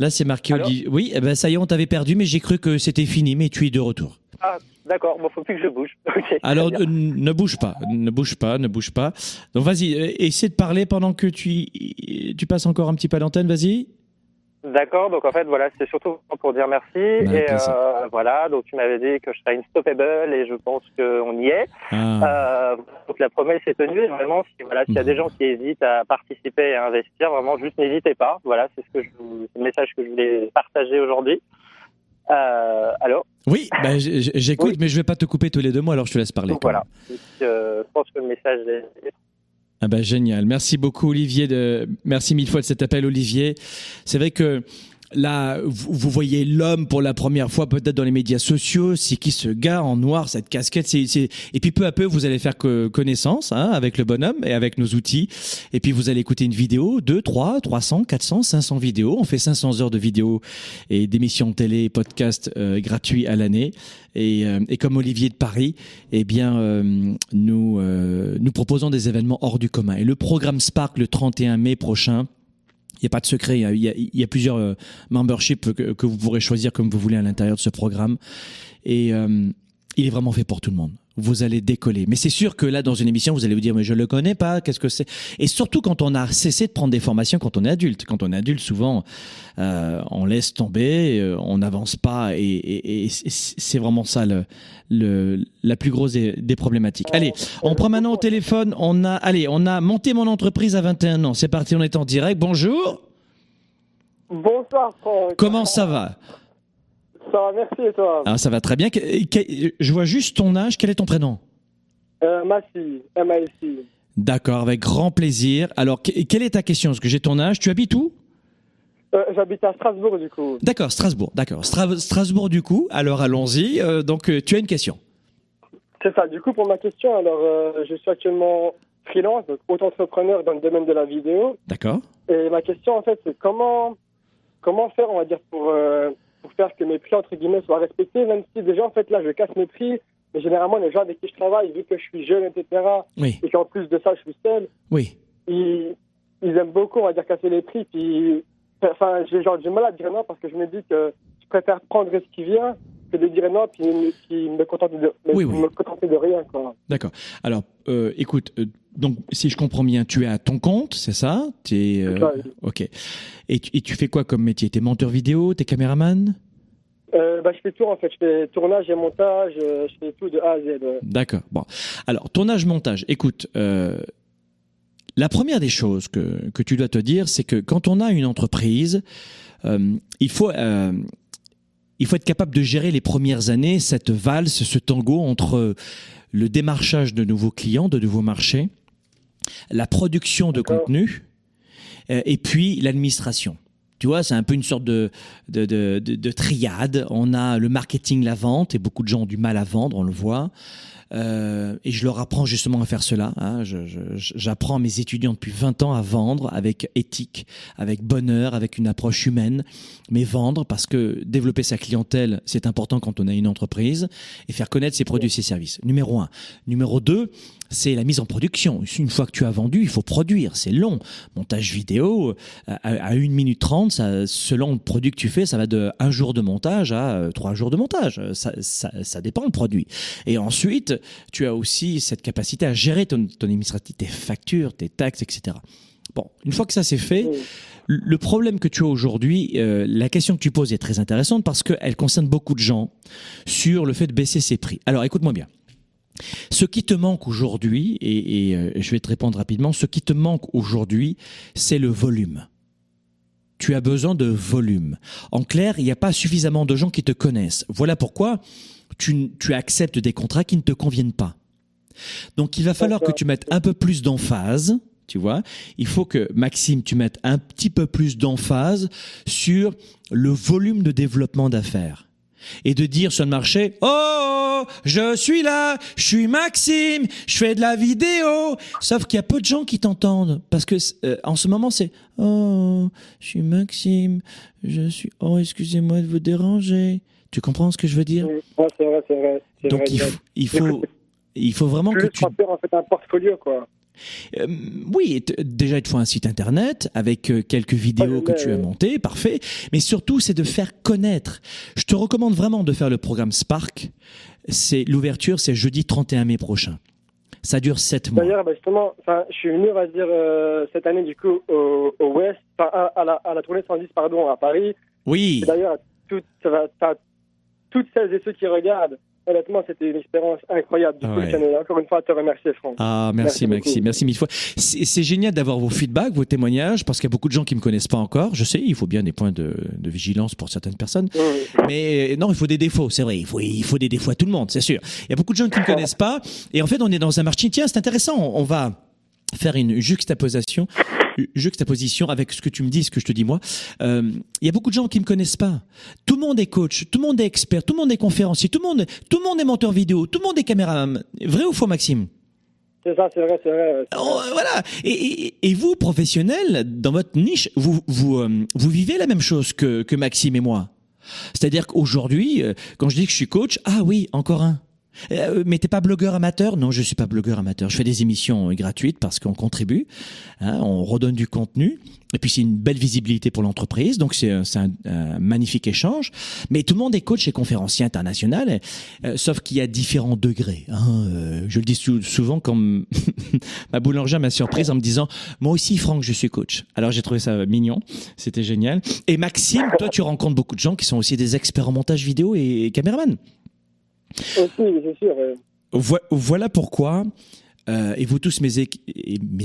Là, c'est marqué
Alors
Olivier. Oui, eh ben, ça y est, on t'avait perdu, mais j'ai cru que c'était fini, mais tu es de retour.
Ah, d'accord. Bon, faut plus que je bouge.
Alors, euh, ne bouge pas, ne bouge pas, ne bouge pas. Donc, vas-y, euh, essaie de parler pendant que tu, tu passes encore un petit peu à l'antenne, vas-y.
D'accord, donc en fait, voilà, c'est surtout pour dire merci. et euh, voilà, donc tu m'avais dit que je serais unstoppable et je pense qu'on y est.
Ah,
Euh, donc la promesse est tenue. Et vraiment, si, voilà, s'il y a des gens qui hésitent à participer et à investir, vraiment, juste n'hésitez pas. Voilà, c'est ce que je le message que je voulais partager aujourd'hui. Euh, alors,
Oui, j- j'écoute,
Oui.
mais je vais pas te couper tous les deux mots, alors je te laisse parler.
donc voilà. Donc, euh, je pense que le message est,
Ah ben génial. Merci beaucoup Olivier. De... Merci mille fois de cet appel Olivier. C'est vrai que là, vous, vous voyez l'homme pour la première fois peut-être dans les médias sociaux. C'est qui ce gars en noir, cette casquette c'est, c'est... Et puis peu à peu, vous allez faire co- connaissance hein, avec le bonhomme et avec nos outils. Et puis vous allez écouter une vidéo, 2, 3, 300, 400, 500 vidéos. On fait 500 heures de vidéos et d'émissions télé podcasts euh, gratuits à l'année. Et, euh, et comme Olivier de Paris, eh bien, euh, nous, euh, nous proposons des événements hors du commun. Et le programme Spark le 31 mai prochain, n'y a pas de secret, il y a, il y a- il plusieurs euh, memberships que, que vous pourrez choisir comme vous voulez à l'intérieur de ce programme. Et euh, il est vraiment fait pour tout le monde. Vous allez décoller. Mais c'est sûr que là, dans une émission, vous allez vous dire, mais je le connais pas, qu'est-ce que c'est? Et surtout quand on a cessé de prendre des formations quand on est adulte. Quand on est adulte, souvent, euh, on laisse tomber, euh, on n'avance pas, et, et- et c'est vraiment ça le, le, la plus grosse des, des problématiques. Allez, on prend maintenant au téléphone. On a, allez, on a monté mon entreprise à 21 ans. C'est parti, on est en direct. Bonjour.
Bonsoir Franck.
Comment ça va?
Ça va, merci et toi
Ah, ça va très bien. Je vois juste ton âge. Quel est ton prénom?
Euh, Massy, M-A-S-I.
D'accord, avec grand plaisir. Alors, que- quelle est ta question? Parce que j'ai ton âge. Tu habites où?
Euh, J'habite à Strasbourg du coup.
D'accord, Strasbourg. D'accord, Stra- Strasbourg du coup. Alors allons-y. Euh, donc, euh, tu as une question.
C'est ça, du coup pour ma question, alors euh, je suis actuellement freelance, donc auto-entrepreneur dans le domaine de la vidéo.
D'accord.
Et ma question en fait c'est comment, comment faire on va dire pour, pour faire que mes prix entre guillemets soient respectés, même si déjà en fait là je casse mes prix, mais généralement les gens avec qui je travaille, vu que je suis jeune, etc.,
Oui,
et qu'en plus de ça je suis seul,
oui.
ils, ils aiment beaucoup, on va dire, casser les prix. Puis, enfin, j'ai genre du mal à dire non parce que je me dis que je préfère prendre ce qui vient que de dire non puis, puis me contenter de, me,
Oui, oui.
me contenter de rien.
D'accord. Alors, euh, écoute, euh, donc si je comprends bien, tu es à ton compte, c'est ça? T'es, euh,
C'est ça, oui.
Ok. Et tu, et tu fais quoi comme métier? T'es monteur vidéo? T'es caméraman?
Euh, bah, je fais tout en fait. Je fais tournage et montage. je fais tout de A à Z. ouais.
D'accord. Bon. Alors, tournage, montage. Écoute, euh, la première des choses que, que tu dois te dire, c'est que quand on a une entreprise, euh, il faut il faut être capable de gérer les premières années cette valse, ce tango entre le démarchage de nouveaux clients, de nouveaux marchés, la production de contenu euh, et puis l'administration. Tu vois, c'est un peu une sorte de, de, de, de, de triade. On a le marketing, la vente, et beaucoup de gens ont du mal à vendre, on le voit. Euh, et je leur apprends justement à faire cela. hein. J'apprends à mes étudiants depuis 20 ans à vendre avec éthique, avec bonheur, avec une approche humaine. Mais vendre, parce que développer sa clientèle, c'est important quand on a une entreprise, et faire connaître ses produits et ses services. Numéro un. Numéro deux, c'est la mise en production. Une fois que tu as vendu, il faut produire. C'est long. Montage vidéo, à, à 1 minute 30, ça, selon le produit que tu fais, ça va de un jour de montage à euh, trois jours de montage. Ça, ça, ça dépend le produit. Et ensuite, tu as aussi cette capacité à gérer ton, ton administratif, tes factures, tes taxes, etc. Bon, une fois que ça c'est fait, le problème que tu as aujourd'hui, euh, la question que tu poses est très intéressante parce qu'elle concerne beaucoup de gens sur le fait de baisser ses prix. Alors écoute-moi bien. Ce qui te manque aujourd'hui, et, et, euh, je vais te répondre rapidement, ce qui te manque aujourd'hui, c'est le volume. Tu as besoin de volume. En clair, il n'y a pas suffisamment de gens qui te connaissent. Voilà pourquoi tu, tu acceptes des contrats qui ne te conviennent pas. Donc il va falloir que tu mettes un peu plus d'emphase, tu vois. Il faut que Maxime, tu mettes un petit peu plus d'emphase sur le volume de développement d'affaires. Et de dire sur le marché, oh, je suis là, je suis Maxime, je fais de la vidéo. Sauf qu'il y a peu de gens qui t'entendent. Parce que euh, en ce moment, c'est, oh, je suis Maxime, je suis, oh, excusez-moi de vous déranger. Tu comprends ce que je veux dire
Oui. Ouais, c'est vrai, c'est vrai.
donc
vrai,
il,
exact.
f- il faut Il faut vraiment
Plus
que tu...
remplir en fait un portfolio, quoi.
Euh, oui, déjà il te faut un site internet avec euh, quelques vidéos que tu as montées, parfait. Mais surtout, c'est de faire connaître. Je te recommande vraiment de faire le programme Spark. C'est l'ouverture, c'est jeudi 31 mai prochain. Ça dure 7 mois.
D'ailleurs, bah, justement, je suis venu, on va dire, euh, cette année, du coup, au, au Ouest, enfin, à, à la, à la tournée 110, pardon, à Paris.
Oui.
D'ailleurs, toutes, ça va- ça- toutes celles et ceux qui regardent, honnêtement, c'était une expérience incroyable. Du coup,
Ouais.
tenais encore une fois à te remercier, Franck.
Ah, merci,
Merci
Maxime, merci mille fois. C'est génial d'avoir vos feedbacks, vos témoignages, parce qu'il y a beaucoup de gens qui me connaissent pas encore. Je sais, il faut bien des points de, de vigilance pour certaines personnes.
Mmh.
Mais euh, non, il faut des défauts, c'est vrai. Il faut, il faut des défauts à tout le monde, c'est sûr. Il y a beaucoup de gens qui ne me connaissent pas. Et en fait, on est dans un marché. Tiens, c'est intéressant. On va faire une juxtaposition, juxtaposition avec ce que tu me dis, ce que je te dis moi. Euh, Il y a beaucoup de gens qui me connaissent pas. Tout le monde est coach, tout le monde est expert, tout le monde est conférencier, tout le monde, tout le monde est monteur vidéo, tout le monde est caméraman. Vrai ou faux, Maxime?
C'est ça, c'est vrai, c'est vrai.
Oh, euh, voilà. Et, et, et vous, professionnels, dans votre niche, vous, vous, euh, vous vivez la même chose que, que Maxime et moi. C'est-à-dire qu'aujourd'hui, quand je dis que je suis coach, ah oui, encore un. Euh, mais t'es pas blogueur amateur? Non, je suis pas blogueur amateur. Je fais des émissions euh, gratuites parce qu'on contribue, hein, on redonne du contenu, et puis c'est une belle visibilité pour l'entreprise. Donc c'est un, un- magnifique échange. Mais tout le monde est coach et conférencier international, euh, sauf qu'il y a différents degrés. hein. Euh, je le dis sou- souvent comme ma boulangère m'a surprise en me disant moi aussi Franck je suis coach. Alors j'ai trouvé ça mignon, c'était génial. Et Maxime, toi tu rencontres beaucoup de gens qui sont aussi des experts en montage vidéo et caméraman. Vo- Voilà pourquoi, euh, et vous tous mes,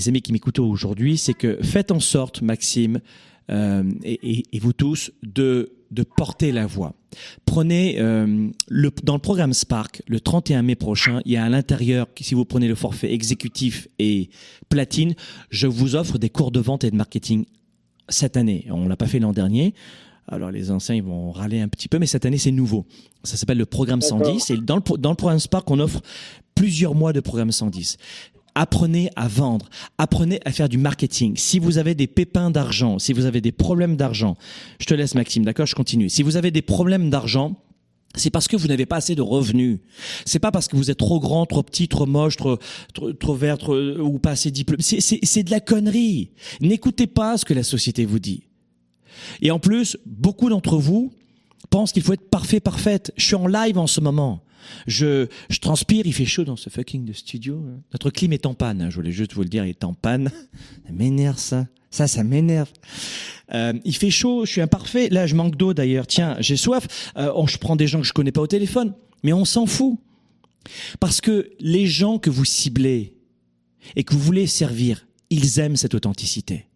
amis qui m'écoutent aujourd'hui, c'est que faites en sorte, Maxime, euh, et vous tous, de, de porter la voix. Prenez euh, le, dans le programme Spark, le 31 mai prochain, il y a à l'intérieur, si vous prenez le forfait exécutif et platine, je vous offre des cours de vente et de marketing cette année. On l'a pas fait l'an dernier. Alors les anciens ils vont râler un petit peu, mais cette année c'est nouveau. Ça s'appelle le programme
D'accord.
110. Et dans le, dans le programme Spark, on offre plusieurs mois de programme 110. Apprenez à vendre, apprenez à faire du marketing. Si vous avez des pépins d'argent, si vous avez des problèmes d'argent, je te laisse Maxime, d'accord? Je continue. Si vous avez des problèmes d'argent, c'est parce que vous n'avez pas assez de revenus. C'est pas parce que vous êtes trop grand, trop petit, trop moche, trop, trop, trop vert, trop- ou pas assez diplômé. C'est de la connerie. N'écoutez pas ce que la société vous dit. Et en plus, beaucoup d'entre vous pensent qu'il faut être parfait, parfaite. Je suis en live en ce moment. Je, je transpire, il fait chaud dans ce fucking de studio. Notre clim est en panne. hein. Je voulais juste vous le dire, il est en panne. Ça m'énerve ça. Ça, ça m'énerve. Euh, il fait chaud, je suis imparfait. Là, je manque d'eau d'ailleurs. Tiens, j'ai soif. Euh, oh, je prends des gens que je connais pas au téléphone. Mais on s'en fout. Parce que les gens que vous ciblez et que vous voulez servir, ils aiment cette authenticité.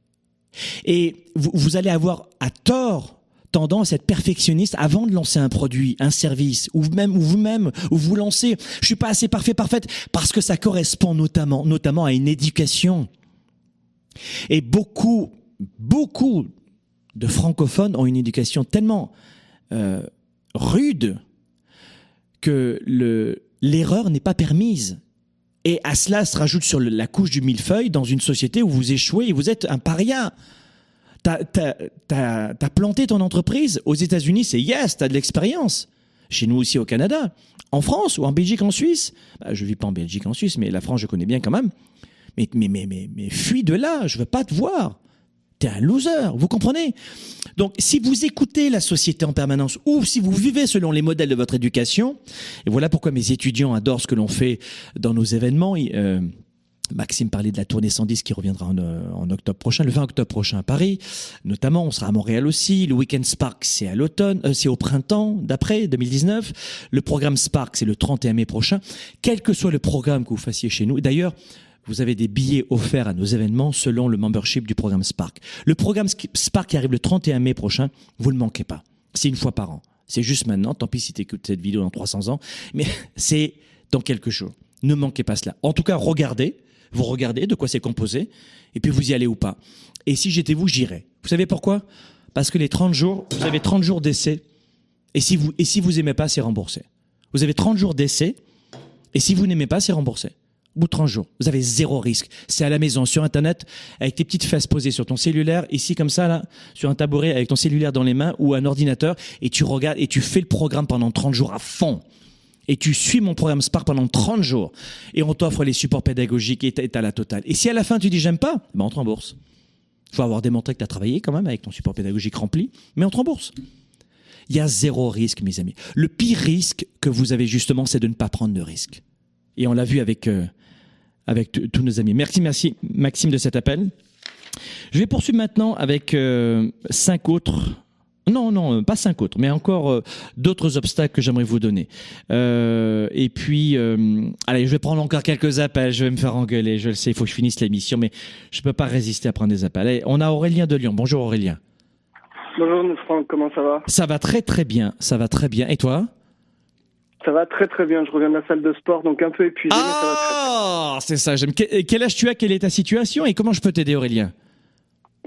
Et vous, allez avoir à tort tendance à être perfectionniste avant de lancer un produit, un service, ou même, ou vous-même, ou vous lancez, je suis pas assez parfait, parfaite, parce que ça correspond notamment, notamment à une éducation. Et beaucoup, beaucoup de francophones ont une éducation tellement euh, rude que le, l'erreur n'est pas permise. Et à cela se rajoute sur la couche du millefeuille dans une société où vous échouez et vous êtes un paria. T'as planté ton entreprise. Aux États-Unis, c'est yes, t'as de l'expérience. Chez nous aussi au Canada. En France ou en Belgique, en Suisse. Bah, je vis pas en Belgique, en Suisse, mais la France, je connais bien quand même. Mais, mais, mais, mais, mais fuis de là, je veux pas te voir. T'es un loser, vous comprenez? Donc, si vous écoutez la société en permanence ou si vous vivez selon les modèles de votre éducation, et voilà pourquoi mes étudiants adorent ce que l'on fait dans nos événements. euh, Maxime parlait de la tournée 110 qui reviendra en, euh, en octobre prochain, le 20 octobre prochain à Paris. Notamment, on sera à Montréal aussi. Le Weekend Spark, c'est à l'automne, euh, c'est au printemps d'après 2019. Le programme Spark, c'est le 31 mai prochain. Quel que soit le programme que vous fassiez chez nous. D'ailleurs, vous avez des billets offerts à nos événements selon le membership du programme Spark. Le programme Spark qui arrive le 31 mai prochain, vous ne le manquez pas. C'est une fois par an. C'est juste maintenant. Tant pis si tu écoutes cette vidéo dans 300 ans. Mais c'est dans quelques jours. Ne manquez pas cela. En tout cas, regardez. Vous regardez de quoi c'est composé. Et puis vous y allez ou pas. Et si j'étais vous, j'irais. Vous savez pourquoi? Parce que les 30 jours, vous avez 30 jours d'essai. Et si vous, et si vous pas, c'est remboursé. Vous avez 30 jours d'essai. Et si vous n'aimez pas, c'est remboursé. Au bout de 30 jours, vous avez zéro risque. C'est à la maison, sur Internet, avec tes petites fesses posées sur ton cellulaire, ici comme ça, là, sur un tabouret, avec ton cellulaire dans les mains ou un ordinateur, et tu regardes et tu fais le programme pendant 30 jours à fond. et tu suis mon programme Spark pendant 30 jours et on t'offre les supports pédagogiques et t'as la totale. Et si à la fin tu dis j'aime pas, ben on te rembourse. Faut avoir démontré que tu as travaillé quand même avec ton support pédagogique rempli, mais on te rembourse. Il y a zéro risque, mes amis. Le pire risque que vous avez justement, c'est de ne pas prendre de risque. Et on l'a vu avec, euh, avec tous nos amis. Merci, merci Maxime de cet appel. Je vais poursuivre maintenant avec euh, cinq autres non, non, euh, pas cinq autres, mais encore euh, d'autres obstacles que j'aimerais vous donner. Euh, et puis, allez, je vais prendre encore quelques appels. Je vais me faire engueuler. Je le sais, il faut que je finisse l'émission, mais je ne peux pas résister à prendre des appels. Allez, on a Aurélien de Lyon. Bonjour Aurélien.
Bonjour Franck, comment ça va?
Ça va très très bien. Ça va très bien. Et toi?
Ça va très très bien. Je reviens de la salle de sport, donc un peu épuisé,
Ah, c'est ça. J'aime. Quel âge tu as? Quelle est ta situation? Et comment je peux t'aider, Aurélien?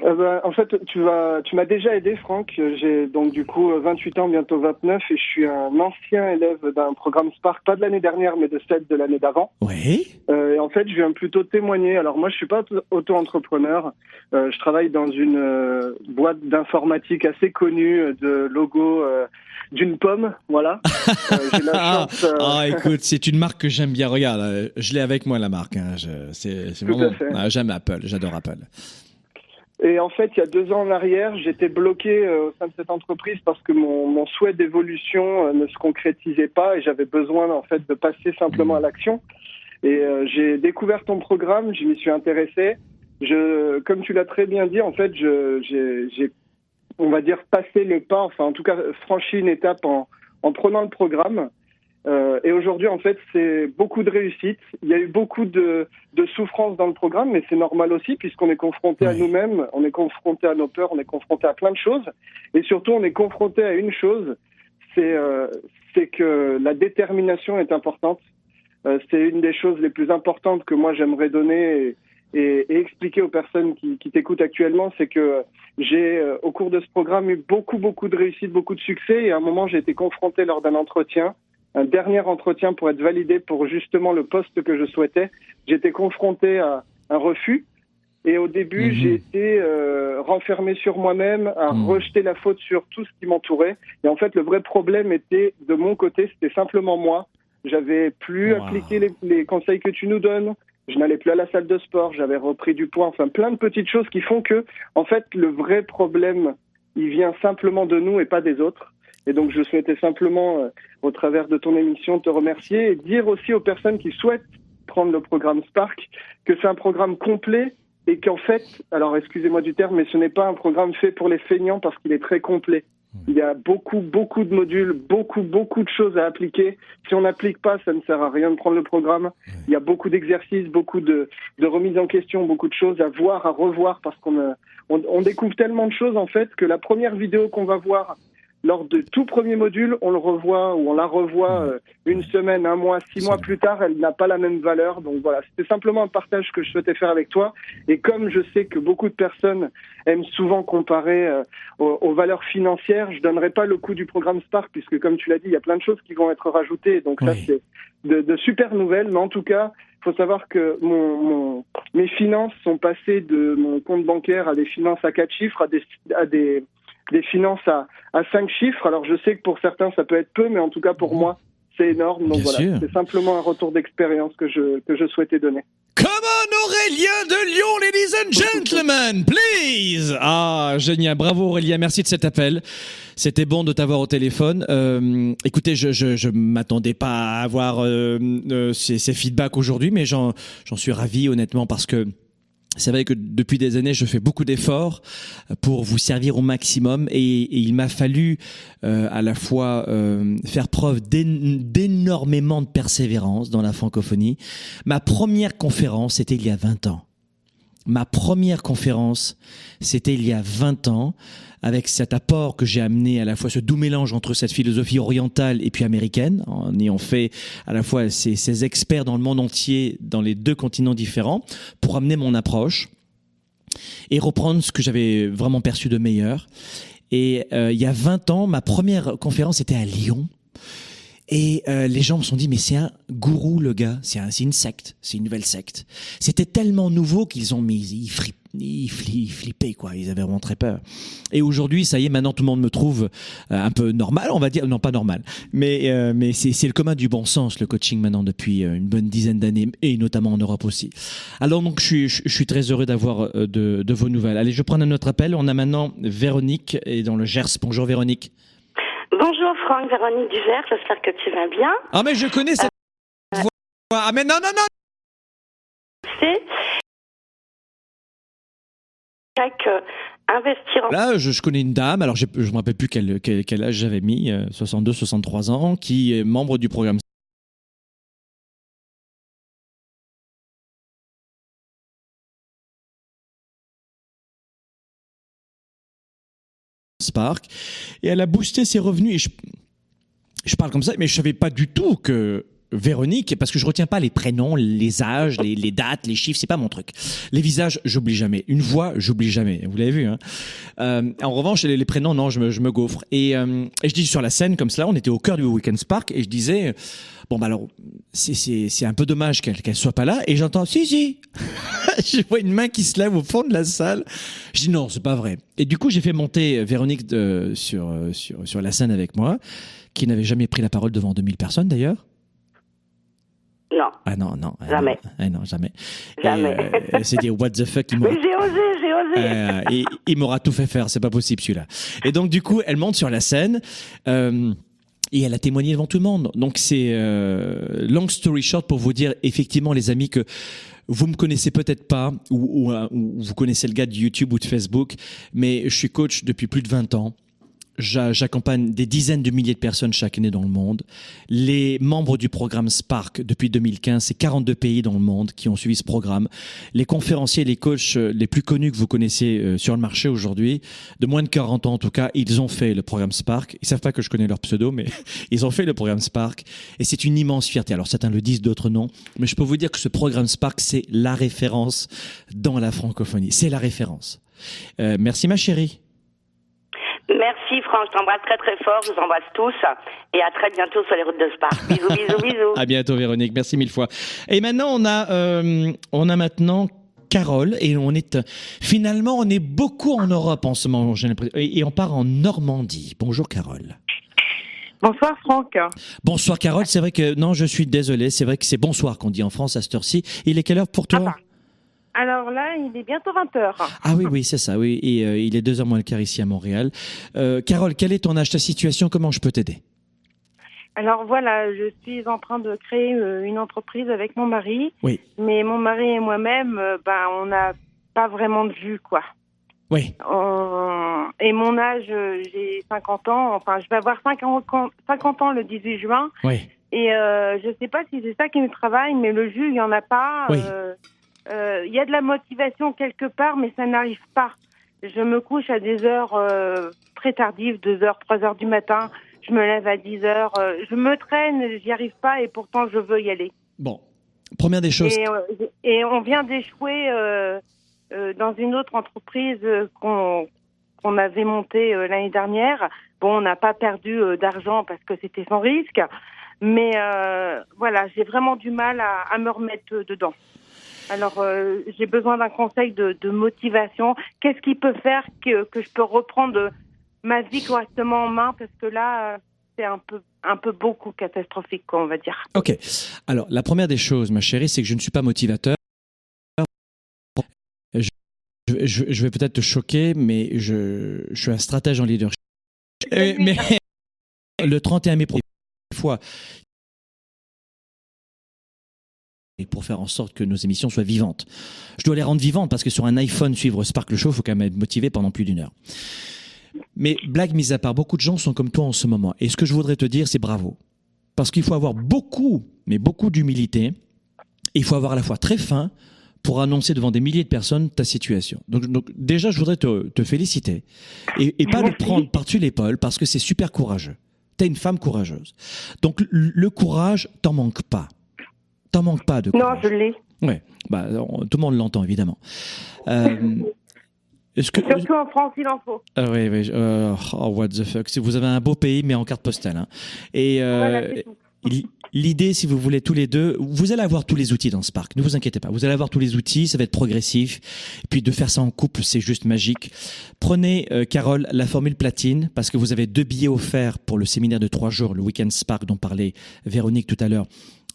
Euh, ben, en fait, tu vas, tu m'as déjà aidé, Franck. J'ai donc du coup 28 ans, bientôt 29, et je suis un ancien élève d'un programme Spark, pas de l'année dernière, mais de celle de l'année d'avant.
Oui.
Euh, et en fait, je viens plutôt témoigner. Alors moi, je suis pas auto-entrepreneur. Euh, je travaille dans une euh, boîte d'informatique assez connue de logo euh, d'une pomme, voilà.
la chance, ah, écoute, c'est une marque que j'aime bien. Regarde, je l'ai avec moi la marque. Hein. C'est vraiment. Ah, j'aime Apple, j'adore Apple.
Et en fait, il y a deux ans en arrière, j'étais bloqué euh, au sein de cette entreprise parce que mon, souhait d'évolution euh, ne se concrétisait pas et j'avais besoin en fait de passer simplement à l'action. Et euh, j'ai découvert ton programme, je m'y suis intéressé. Je, comme tu l'as très bien dit, en fait, j'ai, on va dire, passé le pas, enfin en tout cas franchi une étape en, en prenant le programme. Euh, et aujourd'hui, en fait, c'est beaucoup de réussite. Il y a eu beaucoup de, de souffrance dans le programme, mais c'est normal aussi puisqu'on est confronté à nous-mêmes, on est confronté à nos peurs, on est confronté à plein de choses. Et surtout, on est confronté à une chose, c'est euh, que la détermination est importante. Euh, c'est une des choses les plus importantes que moi j'aimerais donner et, et, et, expliquer aux personnes qui, qui t'écoutent actuellement, c'est que j'ai euh, au cours de ce programme eu beaucoup beaucoup de réussite, beaucoup de succès. Et à un moment, j'ai été confronté lors d'un entretien un dernier entretien pour être validé pour justement le poste que je souhaitais. J'étais confronté à un refus. Et au début, mhm. j'ai été euh, renfermé sur moi-même, à mhm. rejeter la faute sur tout ce qui m'entourait. Et en fait, le vrai problème était de mon côté, c'était simplement moi. J'avais plus appliqué les, les, conseils que tu nous donnes. Je n'allais plus à la salle de sport. J'avais repris du poids. Enfin, plein de petites choses qui font que, en fait, le vrai problème, il vient simplement de nous et pas des autres. Et donc, je souhaitais simplement, euh, au travers de ton émission, te remercier et dire aussi aux personnes qui souhaitent prendre le programme Spark que c'est un programme complet et qu'en fait, alors excusez-moi du terme, mais ce n'est pas un programme fait pour les feignants parce qu'il est très complet. Il y a beaucoup, beaucoup de modules, beaucoup, beaucoup de choses à appliquer. Si on n'applique pas, ça ne sert à rien de prendre le programme. Il y a beaucoup d'exercices, beaucoup de, de remises en question, beaucoup de choses à voir, à revoir parce qu'on euh, on, on découvre tellement de choses en fait que la première vidéo qu'on va voir lors de tout premier module, on le revoit ou on la revoit euh, une semaine, un mois, six mois plus tard, elle n'a pas la même valeur. Donc voilà, c'était simplement un partage que je souhaitais faire avec toi. Et comme je sais que beaucoup de personnes aiment souvent comparer euh, aux, valeurs financières, je donnerai pas le coût du programme Spark puisque comme tu l'as dit, il y a plein de choses qui vont être rajoutées. Donc ça, c'est de, de, super nouvelles. Mais en tout cas, il faut savoir que mon, mon, mes finances sont passées de mon compte bancaire à des finances à quatre chiffres, à des, à des des finances à, à cinq chiffres. Alors je sais que pour certains ça peut être peu, mais en tout cas pour moi c'est énorme. Donc voilà, c'est simplement un retour d'expérience que je que je souhaitais donner.
Come on Aurélien de Lyon, ladies and gentlemen, please. Ah génial, bravo Aurélien, merci de cet appel. C'était bon de t'avoir au téléphone. Euh, écoutez, je je, je m'attendais pas à avoir euh, euh, ces, ces feedbacks aujourd'hui, mais j'en j'en suis ravi honnêtement parce que c'est vrai que depuis des années, je fais beaucoup d'efforts pour vous servir au maximum et, il m'a fallu euh, à la fois euh, faire preuve d'énormément de persévérance dans la francophonie. Ma première conférence, c'était il y a 20 ans. Ma première conférence, c'était il y a 20 ans avec cet apport que j'ai amené à la fois ce doux mélange entre cette philosophie orientale et puis américaine, en ayant fait à la fois ces, experts dans le monde entier, dans les deux continents différents, pour amener mon approche et reprendre ce que j'avais vraiment perçu de meilleur. Et euh, il y a 20 ans, ma première conférence était à Lyon. Et euh, les gens me sont dit, mais c'est un gourou le gars, c'est un, une secte, c'est une nouvelle secte. C'était tellement nouveau qu'ils ont mis, ils, flippaient quoi, ils avaient vraiment très peur. Et aujourd'hui, ça y est, maintenant tout le monde me trouve euh, un peu normal, on va dire, non pas normal, mais euh, mais c'est le commun du bon sens le coaching maintenant depuis euh, une bonne dizaine d'années et notamment en Europe aussi. Alors donc je suis je, je suis très heureux d'avoir euh, de, de vos nouvelles. Allez, je prends un autre appel. On a maintenant Véronique et dans le Gers. Bonjour Véronique.
Bonjour Franck, Véronique Dugère, j'espère que tu vas bien.
Ah mais je connais cette voix. Ah mais non non non.
C'est investir en
Là, je, je connais une dame, alors je ne me rappelle plus quel, quel, quel âge j'avais mis, euh, 62, 63 ans, qui est membre du programme Spark, et elle a boosté ses revenus. Je, je parle comme ça, mais je savais pas du tout que Véronique, parce que je retiens pas les prénoms, les âges, les, dates, les chiffres, c'est pas mon truc. Les visages, j'oublie jamais. Une voix, j'oublie jamais. Vous l'avez vu, hein. Euh, en revanche, les, prénoms, non, je me, je me gaufre. Et, euh, et je dis sur la scène comme cela, on était au cœur du Weekend Spark, et je disais, bon bah alors, c'est un peu dommage qu'elle qu'elle soit pas là. Et j'entends, si si. je vois une main qui se lève au fond de la salle. Je dis non, c'est pas vrai. Et du coup, j'ai fait monter Véronique de, sur euh, sur sur la scène avec moi, qui n'avait jamais pris la parole devant 2000 personnes d'ailleurs.
Non,
Ah non, non. ah
Jamais.
non, ah non, jamais.
Jamais.
Euh, elle s'est dit, what the fuck, il m'aura
mais j'ai osé, j'ai osé.
euh, et il m'aura tout fait faire, c'est pas possible celui-là. Et donc du coup, elle monte sur la scène. euh, et elle a témoigné devant tout le monde. Donc c'est euh, long story short pour vous dire effectivement les amis que vous me connaissez peut-être pas ou, ou, ou vous connaissez le gars de YouTube ou de Facebook, mais je suis coach depuis plus de 20 ans. J'a- J'accompagne des dizaines de milliers de personnes chaque année dans le monde. Les membres du programme Spark depuis 2015, c'est 42 pays dans le monde qui ont suivi ce programme. Les conférenciers, les coachs euh, les plus connus que vous connaissez euh, sur le marché aujourd'hui, de moins de 40 ans en tout cas, ils ont fait le programme Spark. Ils savent pas que je connais leur pseudo, mais ils ont fait le programme Spark. Et c'est une immense fierté. Alors certains le disent, d'autres non. Mais je peux vous dire que ce programme Spark, c'est la référence dans la francophonie. C'est la référence. Euh, merci ma chérie.
Merci je t'embrasse très très fort, je vous embrasse tous et à très bientôt sur les routes de Spa. Bisous, bisous, bisous.
À bientôt Véronique, merci mille fois. Et maintenant on a euh, on a maintenant Carole et on est finalement on est beaucoup en Europe en ce moment j'ai l'impression. et, et on part en Normandie. Bonjour Carole.
Bonsoir Franck.
Bonsoir Carole, c'est vrai que non je suis désolé, c'est vrai que c'est bonsoir qu'on dit en France à cette heure-ci. Il est quelle heure pour toi?
Ah bah. Alors là, il est bientôt 20h.
Ah oui oui c'est ça oui et euh, il est deux heures moins le quart ici à Montréal. Euh, Carole, quel est ton âge, ta situation, comment je peux t'aider?
Alors voilà, je suis en train de créer euh, une entreprise avec mon mari.
Oui.
Mais mon mari et moi-même, ben, on n'a pas vraiment de vue, quoi.
Oui.
Et mon âge, j'ai 50 ans. Enfin, je vais avoir 50 ans 50 ans le 18 juin.
Oui.
Et euh, je sais pas si c'est ça qui me travaille, mais le jus, il y en a pas.
Oui.
Euh, euh, Il y a de la motivation quelque part, mais ça n'arrive pas. Je me couche à des heures euh, très tardives, 2 heures, 3 heures du matin. Je me lève à 10 heures. euh, je me traîne, j'y arrive pas, et pourtant je veux y aller.
Bon. Première des choses.
Et, euh, et on vient d'échouer euh, euh, dans une autre entreprise euh, qu'on qu'on avait montée euh, l'année dernière. Bon, on n'a pas perdu euh, d'argent parce que c'était sans risque, mais euh, voilà, j'ai vraiment du mal à, à me remettre euh, dedans. Alors, euh, j'ai besoin d'un conseil de, de motivation. Qu'est-ce qui peut faire que, que je peux reprendre ma vie correctement en main? Parce que là, euh, c'est un peu, un peu beaucoup catastrophique, on va dire.
Ok. Alors, la première des choses, ma chérie, c'est que je ne suis pas motivateur. Je, je- je vais peut-être te choquer, mais je, je suis un stratège en leadership. Euh, mais le 31 mai, prochain, fois, et pour faire en sorte que nos émissions soient vivantes. Je dois les rendre vivantes parce que sur un iPhone, suivre Sparkle Show, il faut quand même être motivé pendant plus d'une heure. Mais blague mise à part, beaucoup de gens sont comme toi en ce moment. Et ce que je voudrais te dire, c'est bravo. Parce qu'il faut avoir beaucoup, mais beaucoup d'humilité. Et il faut avoir à la fois très fin pour annoncer devant des milliers de personnes ta situation. Donc, donc déjà, je voudrais te, te féliciter. Et, et pas le
Merci.
prendre par-dessus l'épaule parce que c'est super courageux. T'es une femme courageuse. Donc le, le courage, t'en manque pas. T'en manques pas de
Non,
courage.
je l'ai.
Ouais, bah, on- tout le monde l'entend évidemment. Euh, Est-ce que
Surtout en France, il en faut.
ah oui, oui, euh, oh what the fuck, Si vous avez un beau pays mais en carte postale. Hein. Et euh,
Voilà,
L'idée, si vous voulez tous les deux, vous allez avoir tous les outils dans Spark. Ne vous inquiétez pas. Vous allez avoir tous les outils, ça va être progressif. Et puis de faire ça en couple, c'est juste magique. Prenez, euh, Carole, la formule platine parce que vous avez deux billets offerts pour le séminaire de trois jours, le week-end Spark dont parlait Véronique tout à l'heure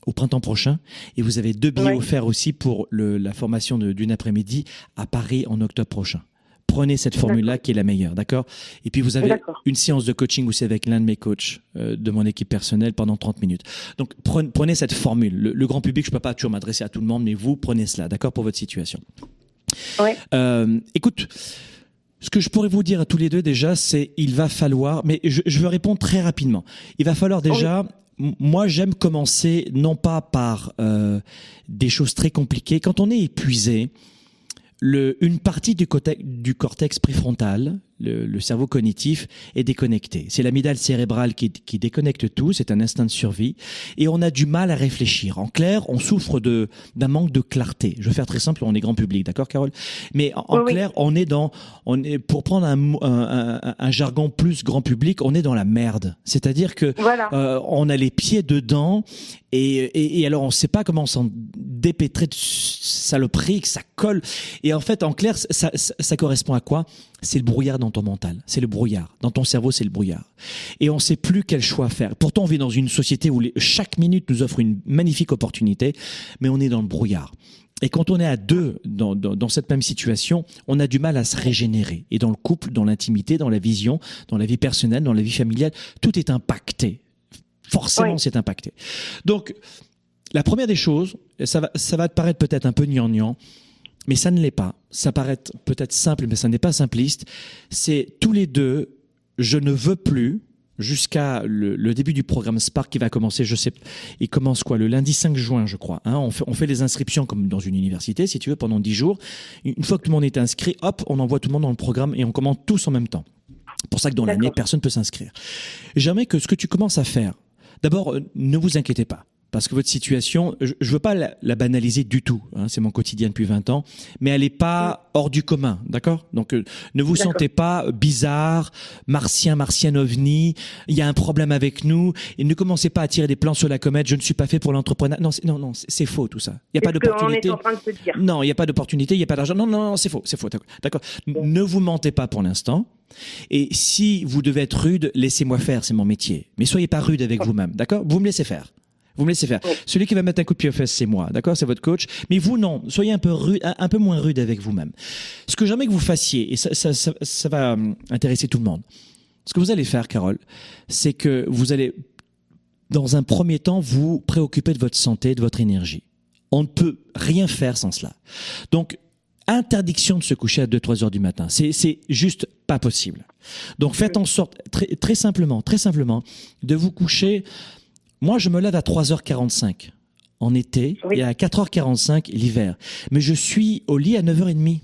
au printemps prochain. Et vous avez deux billets offerts aussi pour le, la formation d'une après-midi à Paris en octobre prochain. Prenez cette formule-là qui est la meilleure, d'accord? Et puis vous avez une séance de coaching aussi avec l'un de mes coachs euh, de mon équipe personnelle pendant 30 minutes. Donc prenez, prenez cette formule. Le, le grand public, je peux pas toujours m'adresser à tout le monde, mais vous prenez cela, d'accord, pour votre situation.
Ouais.
Euh, écoute, ce que je pourrais vous dire à tous les deux déjà, c'est il va falloir, mais je, je veux répondre très rapidement. Il va falloir déjà. Moi, j'aime commencer non pas par euh, des choses très compliquées. Quand on est épuisé, une partie du cortex préfrontal, le, le cerveau cognitif, est déconnecté. C'est l'amygdale cérébrale qui, qui déconnecte tout, c'est un instinct de survie, et on a du mal à réfléchir. En clair, on souffre de d'un manque de clarté. Je vais faire très simple, on est grand public, d'accord, Carole? Mais en, en
Oui, oui.
clair, on est dans, on est pour prendre un, un, un, un jargon plus grand public, on est dans la merde. C'est-à-dire que
Voilà.
euh, on a les pieds dedans et, et, et alors on sait pas comment s'en dépêtrer de saloperie, que ça colle. Et en fait, en clair, ça, ça, ça correspond à quoi? C'est le brouillard dans ton mental. C'est le brouillard. Dans ton cerveau, c'est le brouillard. Et on sait plus quel choix faire. Pourtant, on vit dans une société où les- chaque minute nous offre une magnifique opportunité, mais on est dans le brouillard. Et quand on est à deux dans, dans, dans cette même situation, on a du mal à se régénérer. Et dans le couple, dans l'intimité, dans la vision, dans la vie personnelle, dans la vie familiale, tout est impacté. Forcément,
Oui.
c'est impacté. Donc, la première des choses, ça va, ça va te paraître peut-être un peu gnangnan, mais ça ne l'est pas. Ça paraît peut-être simple, mais ça n'est pas simpliste. C'est tous les deux, je ne veux plus, jusqu'à le, le début du programme Spark qui va commencer, je sais, il commence quoi, le lundi 5 juin, je crois. Hein, on, fait, on fait les inscriptions comme dans une université, si tu veux, pendant 10 jours. Une fois que tout le monde est inscrit, hop, on envoie tout le monde dans le programme et on commence tous en même temps. C'est pour ça que dans l'année, personne peut s'inscrire. J'aimerais que ce que tu commences à faire, d'abord, euh, ne vous inquiétez pas. Parce que votre situation, je ne veux pas la, la banaliser du tout. Hein, c'est mon quotidien depuis 20 ans, mais elle n'est pas hors du commun, d'accord? Donc, euh, ne vous sentez pas bizarre, martien, martienne, ovni. Il y a un problème avec nous, et ne commencez pas à tirer des plans sur la comète. Je ne suis pas fait pour l'entrepreneuriat. Non, non, non, c'est faux tout ça. Il n'y a pas d'opportunité. Non, il n'y a pas d'opportunité, il n'y a pas d'argent. Non, non, non, c'est faux, c'est faux. d'accord. D'accord. Ne vous mentez pas pour l'instant. Et si vous devez être rude, laissez-moi faire, c'est mon métier. Mais soyez pas rude avec vous-même, d'accord? Vous me laissez faire. Vous me laissez faire.
Oui.
Celui qui va mettre un coup de pied aux fesses, c'est moi, d'accord C'est votre coach. Mais vous, non. Soyez un peu rude, un, un peu moins rude avec vous-même. Ce que j'aimerais que vous fassiez, et ça, ça, ça, ça va hum, intéresser tout le monde. Ce que vous allez faire, Carole, c'est que vous allez, dans un premier temps, vous préoccuper de votre santé, de votre énergie. On ne peut rien faire sans cela. Donc, interdiction de se coucher à 2-3 heures du matin. C'est, c'est juste pas possible. Donc, faites en sorte, très, très simplement, très simplement, de vous coucher. Moi, je me lève à 3h45 en été
Oui.
et à 4h45 l'hiver. Mais je suis au lit à 9h30.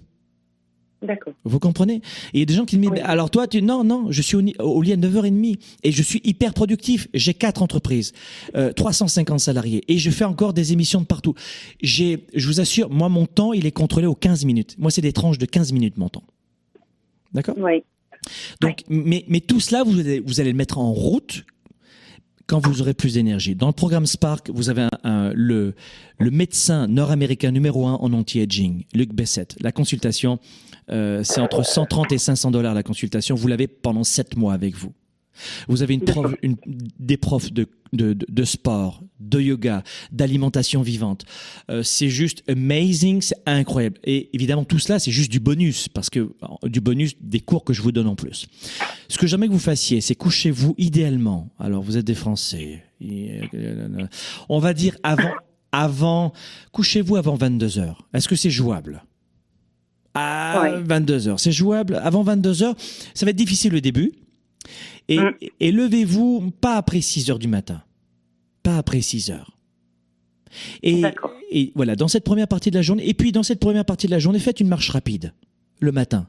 D'accord.
Vous comprenez? Il y a des gens qui me disent,
Oui.
mais alors toi, tu non, non, je suis au, au lit à 9h30 et je suis hyper productif. J'ai quatre entreprises, euh, 350 salariés et je fais encore des émissions de partout. J'ai, je vous assure, moi, mon temps, il est contrôlé aux 15 minutes. Moi, c'est des tranches de 15 minutes, mon temps. D'accord?
Oui.
donc, mais, mais tout cela, vous allez, vous allez le mettre en route quand vous aurez plus d'énergie. Dans le programme Spark, vous avez un, un- le, le médecin nord-américain numéro un en anti-aging, Luc Bessette. La consultation, euh, c'est entre 130 et 500 dollars la consultation. Vous l'avez pendant 7 mois avec vous. Vous avez une prof, une, des profs de, de, de, de sport, de yoga, d'alimentation vivante. Euh, c'est juste amazing, c'est incroyable. Et évidemment, tout cela, c'est juste du bonus, parce que euh, du bonus des cours que je vous donne en plus. Ce que j'aimerais que vous fassiez, c'est couchez-vous idéalement. Alors, vous êtes des Français. On va dire avant, avant, couchez-vous avant 22 heures. Est-ce que c'est jouable? À
Ouais.
22 heures. C'est jouable. Avant 22 heures, ça va être difficile au début. Et,
Mm.
et levez-vous pas après 6 heures du matin. Pas après 6 heures. Et, voilà, dans cette première partie de la journée, et puis dans cette première partie de la journée, faites une marche rapide le matin.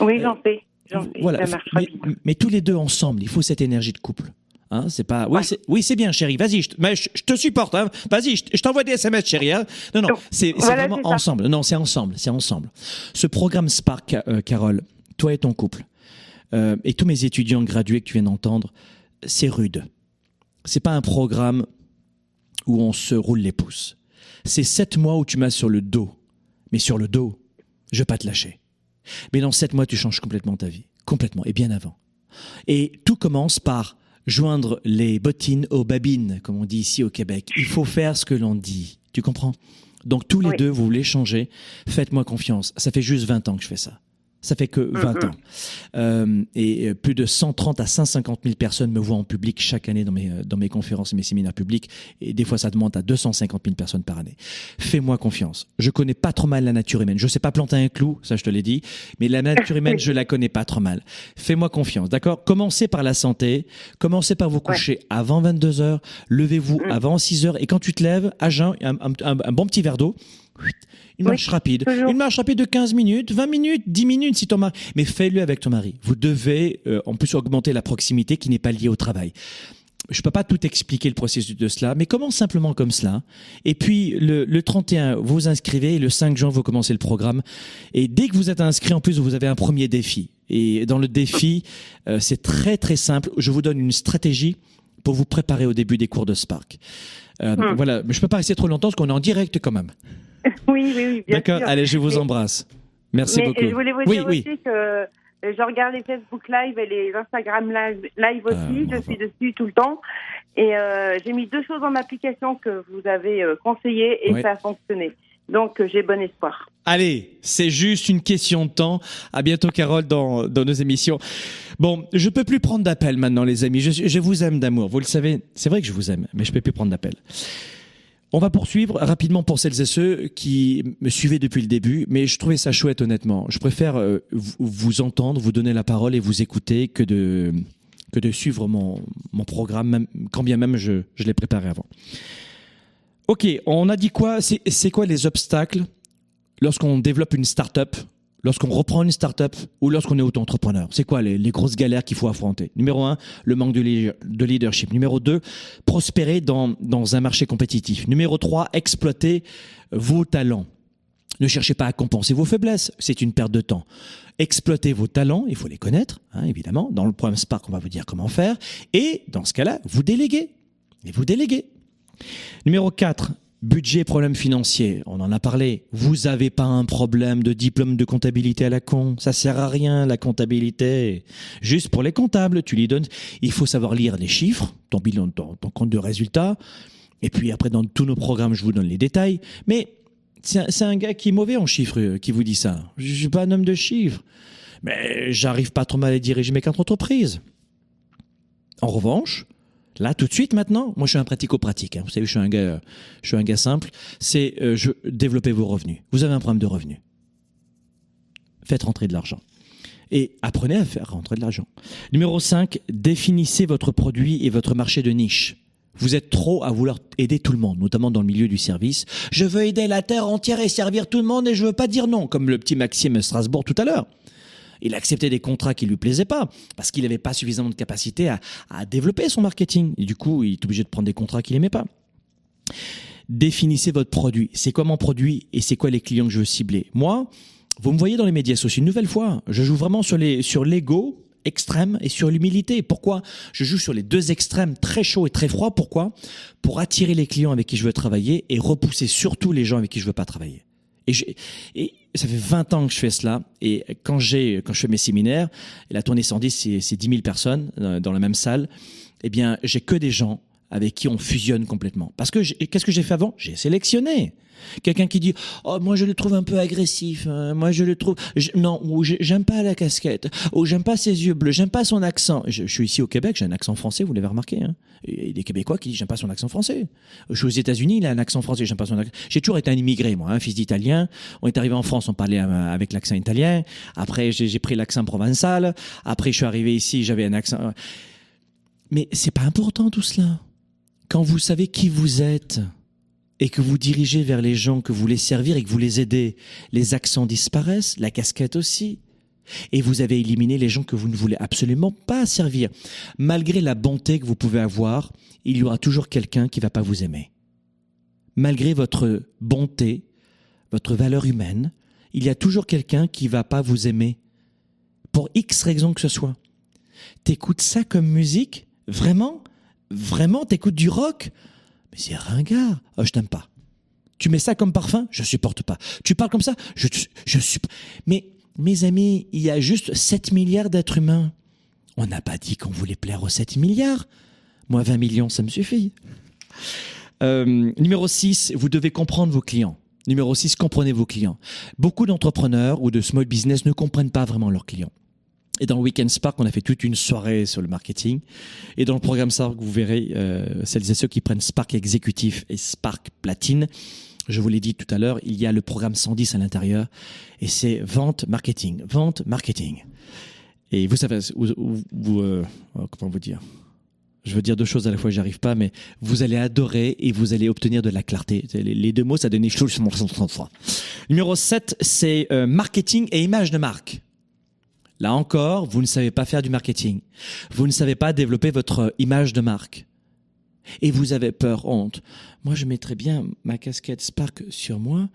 Oui, j'en fais. J'en fais.
Voilà,
La marche
mais,
rapide.
mais tous les deux ensemble, il faut cette énergie de couple. Hein, c'est pas. Oui, c'est oui, bien, chérie. Vas-y, je, te- mais je, je te supporte. Hein. Vas-y, je, je t'envoie des SMS, chérie. Hein. Non, non, c'est
voilà,
vraiment ensemble. Non, c'est ensemble. C'est ensemble. Ce programme Spark, euh, Carole, toi et ton couple, euh, et tous mes étudiants gradués que tu viens d'entendre, c'est rude. C'est pas un programme où on se roule les pouces. C'est sept mois où tu m'as sur le dos. Mais sur le dos, je vais pas te lâcher. Mais dans sept mois, tu changes complètement ta vie. Complètement. Et bien avant. Et tout commence par joindre les bottines aux babines, comme on dit ici au Québec. Il faut faire ce que l'on dit. Tu comprends? Donc tous les
Oui.
deux, vous voulez changer. Faites-moi confiance. Ça fait juste 20 ans que je fais ça. Ça fait que 20 ans. Euh, et euh, plus de 130 à 150 000 personnes me voient en public chaque année dans mes, euh, dans mes conférences et mes séminaires publics. Et des fois, ça demande à 250 000 personnes par année. Fais-moi confiance. Je connais pas trop mal la nature humaine. Je sais pas planter un clou, ça je te l'ai dit. Mais la nature humaine, je la connais pas trop mal. Fais-moi confiance, d'accord? Commencez par la santé. Commencez par vous coucher avant 22 heures. Levez-vous
Mm.
avant 6 heures. Et quand tu te lèves, à jeun, un, un- un- un bon petit verre d'eau. Une
Oui,
marche rapide.
toujours.
Une marche rapide de 15 minutes, 20 minutes, 10 minutes si ton mari. Mais fais-le avec ton mari. Vous devez euh, en plus augmenter la proximité qui n'est pas liée au travail. Je peux pas tout expliquer le processus de cela, mais commence simplement comme cela. Et puis le, le 31, vous vous inscrivez et le 5 juin, vous commencez le programme. Et dès que vous êtes inscrit, en plus, vous avez un premier défi. Et dans le défi, euh, c'est très très simple. Je vous donne une stratégie pour vous préparer au début des cours de Spark. Euh,
Hmm.
Voilà, mais je peux pas rester trop longtemps parce qu'on est en direct quand même.
Oui, oui, oui,
D'accord, allez, je vous embrasse. Merci
Mais
beaucoup.
je voulais vous dire
oui.
aussi que euh, je regarde les Facebook Live et les Instagram Live, live aussi.
Ah,
je suis dessus tout le temps. Et euh, j'ai mis deux choses en application que vous avez euh, conseillées et
Oui.
ça a fonctionné. Donc j'ai bon espoir.
Allez, c'est juste une question de temps. À bientôt, Carole, dans, dans nos émissions. Bon, je peux plus prendre d'appel maintenant, les amis. Je, je vous aime d'amour. Vous le savez, c'est vrai que je vous aime, mais je peux plus prendre d'appel. On va poursuivre rapidement pour celles et ceux qui me suivaient depuis le début, mais je trouvais ça chouette honnêtement. Je préfère euh, vous, entendre, vous donner la parole et vous écouter que de que de suivre mon, mon programme, même, quand bien même je, je l'ai préparé avant. Ok, on a dit quoi? C'est quoi les obstacles lorsqu'on développe une start-up, lorsqu'on reprend une start-up ou lorsqu'on est auto-entrepreneur C'est quoi les, grosses galères qu'il faut affronter? Numéro un, le manque de leadership. Numéro deux, prospérer dans, dans un marché compétitif. Numéro trois, exploiter vos talents. Ne cherchez pas à compenser vos faiblesses, c'est une perte de temps. Exploitez vos talents, il faut les connaître, hein, évidemment. Dans le programme Spark, on va vous dire comment faire. Et dans ce cas-là, vous déléguez. Et vous déléguez. Numéro 4, budget et problème financier. On en a parlé. Vous n'avez pas un problème de diplôme de comptabilité à la con? Ça sert à rien, la comptabilité. Juste pour les comptables, tu lui donnes. Il faut savoir lire les chiffres, ton bilan, ton, compte de résultat. Et puis après, dans tous nos programmes, je vous donne les détails. Mais c'est un, c'est un gars qui est mauvais en chiffres euh, qui vous dit ça. Je suis pas un homme de chiffres. Mais j'arrive pas trop mal à diriger mes quatre entreprises. En revanche, Là, tout de suite, maintenant, moi, je suis un pratico-pratique. hein. Vous savez, je suis un gars, je suis un gars simple. C'est euh, je développer vos revenus. Vous avez un problème de revenus. Faites rentrer de l'argent. Et apprenez à faire rentrer de l'argent. Numéro 5, définissez votre produit et votre marché de niche. Vous êtes trop à vouloir aider tout le monde, notamment dans le milieu du service. Je veux aider la terre entière et servir tout le monde et je veux pas dire non, comme le petit Maxime Strasbourg tout à l'heure. Il acceptait des contrats qui lui plaisaient pas parce qu'il n'avait pas suffisamment de capacité à, développer son marketing. Et du coup, il est obligé de prendre des contrats qu'il aimait pas. Définissez votre produit. C'est quoi mon produit et c'est quoi les clients que je veux cibler? Moi, vous me voyez dans les médias sociaux une nouvelle fois. Je joue vraiment sur les sur l'ego extrême et sur l'humilité. Pourquoi? Je joue sur les deux extrêmes, très chaud et très froid. Pourquoi? Pour attirer les clients avec qui je veux travailler et repousser surtout les gens avec qui je veux pas travailler. Et, je- et ça fait 20 ans que je fais cela. Et quand j'ai, quand je fais mes séminaires, la tournée 110, c'est, c'est 10 000 personnes euh, dans la même salle. Eh bien, j'ai que des gens avec qui on fusionne complètement. Parce que qu'est-ce que j'ai fait avant? J'ai sélectionné. Quelqu'un qui dit oh moi je le trouve un peu agressif hein, moi je le trouve non ou j'ai- j'aime pas la casquette ou j'aime pas ses yeux bleus j'aime pas son accent je, suis ici au Québec j'ai un accent français vous l'avez remarqué hein. Et des Québécois qui disent j'aime pas son accent français je suis aux États-Unis il a un accent français j'aime pas son accent j'ai toujours été un immigré moi un fils d'italien. On est arrivé en France on parlait euh, avec l'accent italien. Après j'ai j'ai pris l'accent provençal. Après je suis arrivé ici j'avais un accent mais c'est pas important tout cela quand vous savez qui vous êtes et que vous dirigez vers les gens que vous voulez servir et que vous les aidez, les accents disparaissent, la casquette aussi. Et vous avez éliminé les gens que vous ne voulez absolument pas servir. Malgré la bonté que vous pouvez avoir, il y aura toujours quelqu'un qui va pas vous aimer. Malgré votre bonté, votre valeur humaine, il y a toujours quelqu'un qui va pas vous aimer. Pour X raisons que ce soit. T'écoutes ça comme musique? Vraiment? Vraiment? T'écoutes du rock? Mais c'est ringard. Oh, je t'aime pas. Tu mets ça comme parfum? Je supporte pas. Tu parles comme ça? Je, je supporte. Mais, mes amis, il y a juste 7 milliards d'êtres humains. On n'a pas dit qu'on voulait plaire aux 7 milliards. Moi, 20 millions, ça me suffit. Euh, numéro 6, vous devez comprendre vos clients. Numéro 6, comprenez vos clients. Beaucoup d'entrepreneurs ou de small business ne comprennent pas vraiment leurs clients. Et dans Weekend Spark, on a fait toute une soirée sur le marketing. Et dans le programme Spark, vous verrez euh, celles et ceux qui prennent Spark Exécutif et Spark Platine. Je vous l'ai dit tout à l'heure, il y a le programme 110 à l'intérieur. Et c'est vente, marketing, vente, marketing. Et vous savez, vous, euh, comment vous dire? Je veux dire deux choses à la fois, j'arrive pas, mais vous allez adorer et vous allez obtenir de la clarté. Les deux mots, ça donne chose. Numéro 7, c'est euh, marketing et image de marque. Là encore, vous ne savez pas faire du marketing. Vous ne savez pas développer votre image de marque. Et vous avez peur, honte. Moi, je mettrais bien ma casquette Spark sur moi,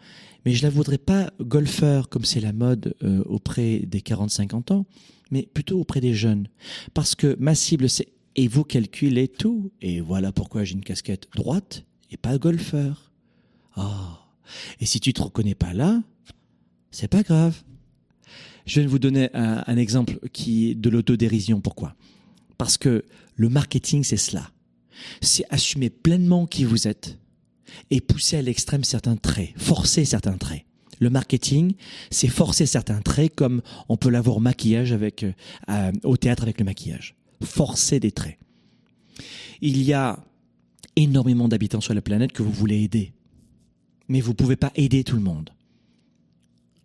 mais je la voudrais pas golfeur comme c'est la mode euh, auprès des 40-50 ans, mais plutôt auprès des jeunes. Parce que ma cible, c'est et vous calculez tout? Et voilà pourquoi j'ai une casquette droite et pas golfeur. Ah. Et si tu te reconnais pas là, c'est pas grave. Je vais vous donner un, exemple qui est de l'autodérision. Pourquoi? Parce que le marketing, c'est cela. C'est assumer pleinement qui vous êtes et pousser à l'extrême certains traits, forcer certains traits. Le marketing, c'est forcer certains traits comme on peut l'avoir au maquillage avec, euh, au théâtre avec le maquillage forcer des traits. Il y a énormément d'habitants sur la planète que vous voulez aider. Mais vous ne pouvez pas aider tout le monde.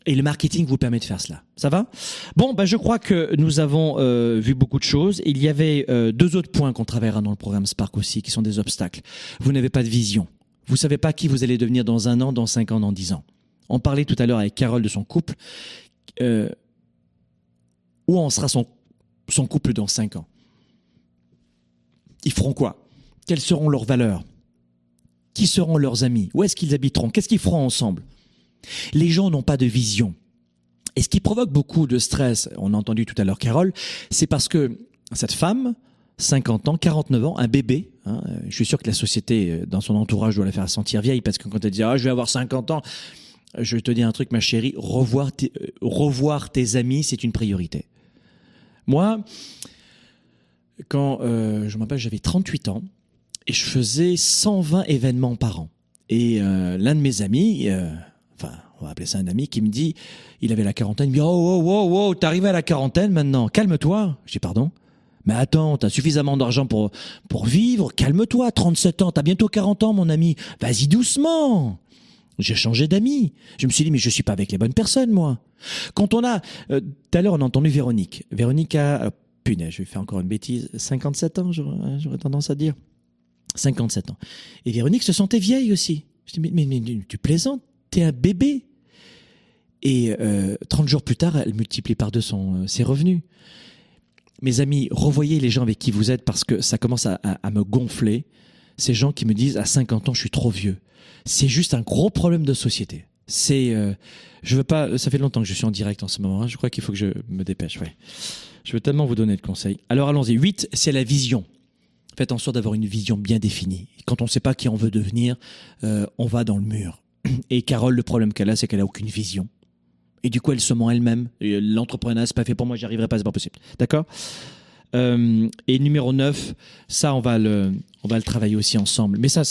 Et le marketing vous permet de faire cela. Ça va? Bon, bah, je crois que nous avons euh, vu beaucoup de choses. Il y avait euh, deux autres points qu'on travaillera dans le programme Spark aussi, qui sont des obstacles. Vous n'avez pas de vision. Vous savez pas qui vous allez devenir dans un an, dans cinq ans, dans dix ans. On parlait tout à l'heure avec Carole de son couple. Euh, où en sera son, son couple dans cinq ans? Ils feront quoi? Quelles seront leurs valeurs? Qui seront leurs amis? Où est-ce qu'ils habiteront? Qu'est-ce qu'ils feront ensemble? Les gens n'ont pas de vision. Et ce qui provoque beaucoup de stress, on a entendu tout à l'heure Carole, c'est parce que cette femme, 50 ans, 49 ans, un bébé, hein, je suis sûr que la société, euh, dans son entourage, doit la faire sentir vieille, parce que quand elle dit « Ah, je vais avoir 50 ans », je te dire un truc, ma chérie, revoir tes, euh, revoir tes amis, c'est une priorité. Moi, quand euh, je me rappelle, j'avais 38 ans et je faisais 120 événements par an. Et l'un de mes amis, on va appeler ça un ami, qui me dit, il avait la quarantaine, il me dit, oh, oh, oh, oh, t'arrives à la quarantaine maintenant, calme-toi. Je dis, pardon? Mais attends, t'as suffisamment d'argent pour, vivre, calme-toi, 37 ans, t'as bientôt 40 ans, mon ami, vas-y doucement. J'ai changé d'amis. Je me suis dit, mais je suis pas avec les bonnes personnes, moi. Quand on a, tout à l'heure, on a entendu Véronique. Véronique a punaise, je vais faire encore une bêtise, 57 ans, j'aurais tendance à dire. 57 ans. Et Véronique se sentait vieille aussi. Je dis, mais, tu plaisantes, un bébé. Et euh, 30 jours plus tard, elle multiplie par deux son, euh, ses revenus. Mes amis, revoyez les gens avec qui vous êtes parce que ça commence à, à, à me gonfler. Ces gens qui me disent à 50 ans, je suis trop vieux. C'est juste un gros problème de société. C'est, euh, je veux pas. Ça fait longtemps que je suis en direct en ce moment. Hein. Je crois qu'il faut que je me dépêche. Ouais. Je veux tellement vous donner de conseils. Alors allons-y. 8, c'est la vision. Faites en sorte d'avoir une vision bien définie. Quand on ne sait pas qui on veut devenir, euh, on va dans le mur. Et Carole, le problème qu'elle a, c'est qu'elle a aucune vision. Et du coup, elle se ment elle-même. L'entrepreneuriat, c'est pas fait pour moi, j'y arriverai pas, c'est pas possible. D'accord? Euh, et numéro 9, ça, on va le, on va le travailler aussi ensemble. Mais ça,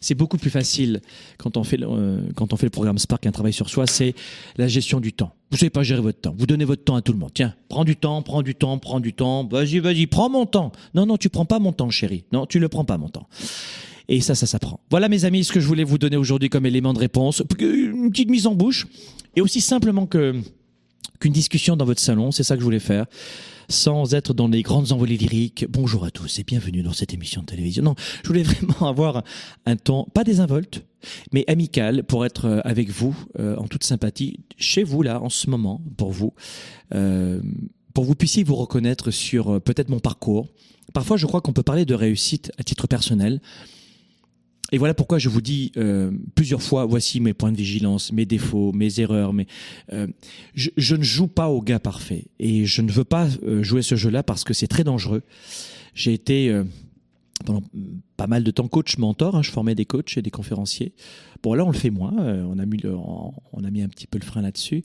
c'est beaucoup plus facile quand on fait le, euh, quand on fait le programme Spark, un travail sur soi, c'est la gestion du temps. Vous savez pas gérer votre temps. Vous donnez votre temps à tout le monde. Tiens, prends du temps, prends du temps, prends du temps. Vas-y, vas-y, prends mon temps. Non, non, tu prends pas mon temps, chérie. Non, tu le prends pas mon temps. Et ça, ça s'apprend. Voilà, mes amis, ce que je voulais vous donner aujourd'hui comme élément de réponse. Une petite mise en bouche. Et aussi simplement que qu'une discussion dans votre salon. C'est ça que je voulais faire sans être dans les grandes envolées lyriques. Bonjour à tous et bienvenue dans cette émission de télévision. Non, je voulais vraiment avoir un ton, pas désinvolte, mais amical pour être euh, avec vous euh, en toute sympathie, chez vous là, en ce moment, pour vous, euh, pour que vous puissiez vous reconnaître sur peut-être mon parcours. Parfois, je crois qu'on peut parler de réussite à titre personnel. Et voilà pourquoi je vous dis euh, plusieurs fois, voici mes points de vigilance, mes défauts, mes erreurs. Mais euh, je, je ne joue pas au gars parfait et je ne veux pas euh, jouer ce jeu-là parce que c'est très dangereux. J'ai été euh, pendant pas mal de temps coach mentor. hein, je formais des coachs et des conférenciers. Bon là, on le fait moins. euh, on a mis le, on a mis un petit peu le frein là-dessus.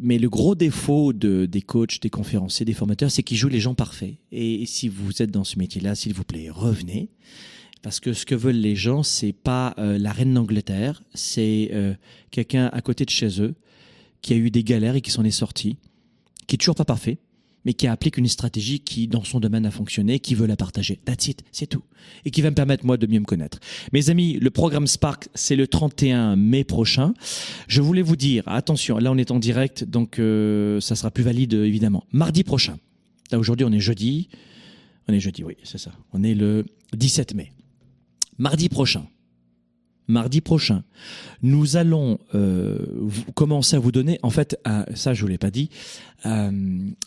Mais le gros défaut de, des coachs, des conférenciers, des formateurs, c'est qu'ils jouent les gens parfaits. Et si vous êtes dans ce métier-là, s'il vous plaît, revenez. Parce que ce que veulent les gens, c'est pas euh, la reine d'Angleterre, c'est euh, quelqu'un à côté de chez eux qui a eu des galères et qui s'en est sorti, qui est toujours pas parfait, mais qui applique une stratégie qui, dans son domaine, a fonctionné, qui veut la partager. That's it, c'est tout. Et qui va me permettre, moi, de mieux me connaître. Mes amis, le programme Spark, c'est le 31 mai prochain. Je voulais vous dire, attention, là, on est en direct, donc euh, ça sera plus valide, évidemment. Mardi prochain. Là, aujourd'hui, on est jeudi. On est jeudi, oui, c'est ça. On est le 17 mai. Mardi prochain, mardi prochain, nous allons euh, commencer à vous donner, en fait, ça je vous l'ai pas dit, euh,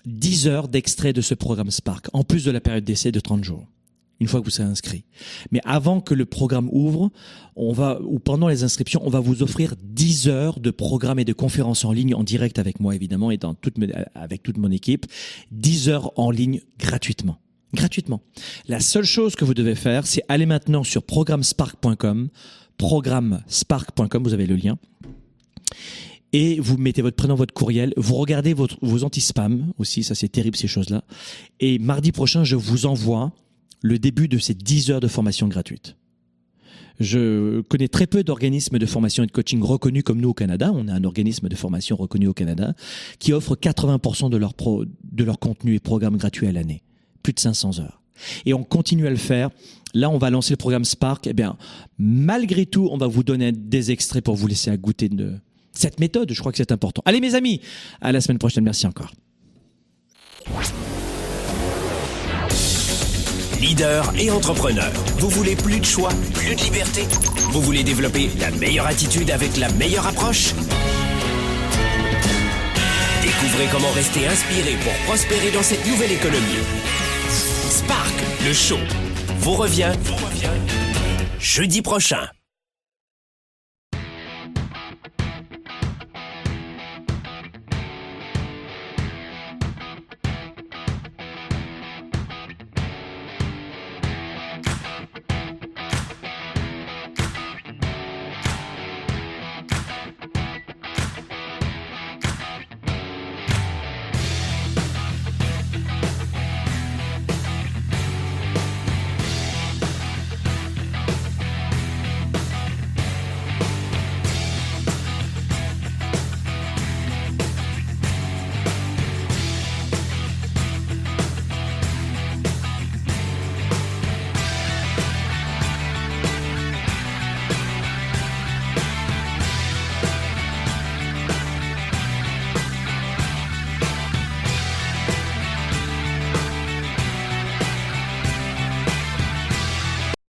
10 heures d'extrait de ce programme Spark, en plus de la période d'essai de 30 jours, une fois que vous serez inscrit. Mais avant que le programme ouvre, on va, ou pendant les inscriptions, on va vous offrir 10 heures de programmes et de conférences en ligne en direct avec moi, évidemment, et avec toute mon équipe, 10 heures en ligne gratuitement gratuitement. La seule chose que vous devez faire, c'est aller maintenant sur programmespark.com, programmespark.com, vous avez le lien. Et vous mettez votre prénom, votre courriel, vous regardez vos anti-spam aussi, ça c'est terrible ces choses-là. Et mardi prochain, je vous envoie le début de ces 10 heures de formation gratuite. Je connais très peu d'organismes de formation et de coaching reconnus comme nous au Canada. On a un organisme de formation reconnu au Canada qui offre 80% de leur, pro, de leur contenu et programme gratuit à l'année. Plus de 500 heures. Et on continue à le faire. Là, on va lancer le programme Spark. Eh bien, malgré tout, on va vous donner des extraits pour vous laisser à goûter de cette méthode. Je crois que c'est important. Allez, mes amis, à la semaine prochaine. Merci encore.
Leader et entrepreneur, vous voulez plus de choix, plus de liberté? Vous voulez développer la meilleure attitude avec la meilleure approche? Découvrez comment rester inspiré pour prospérer dans cette nouvelle économie. Spark, le show, vous revient, jeudi prochain.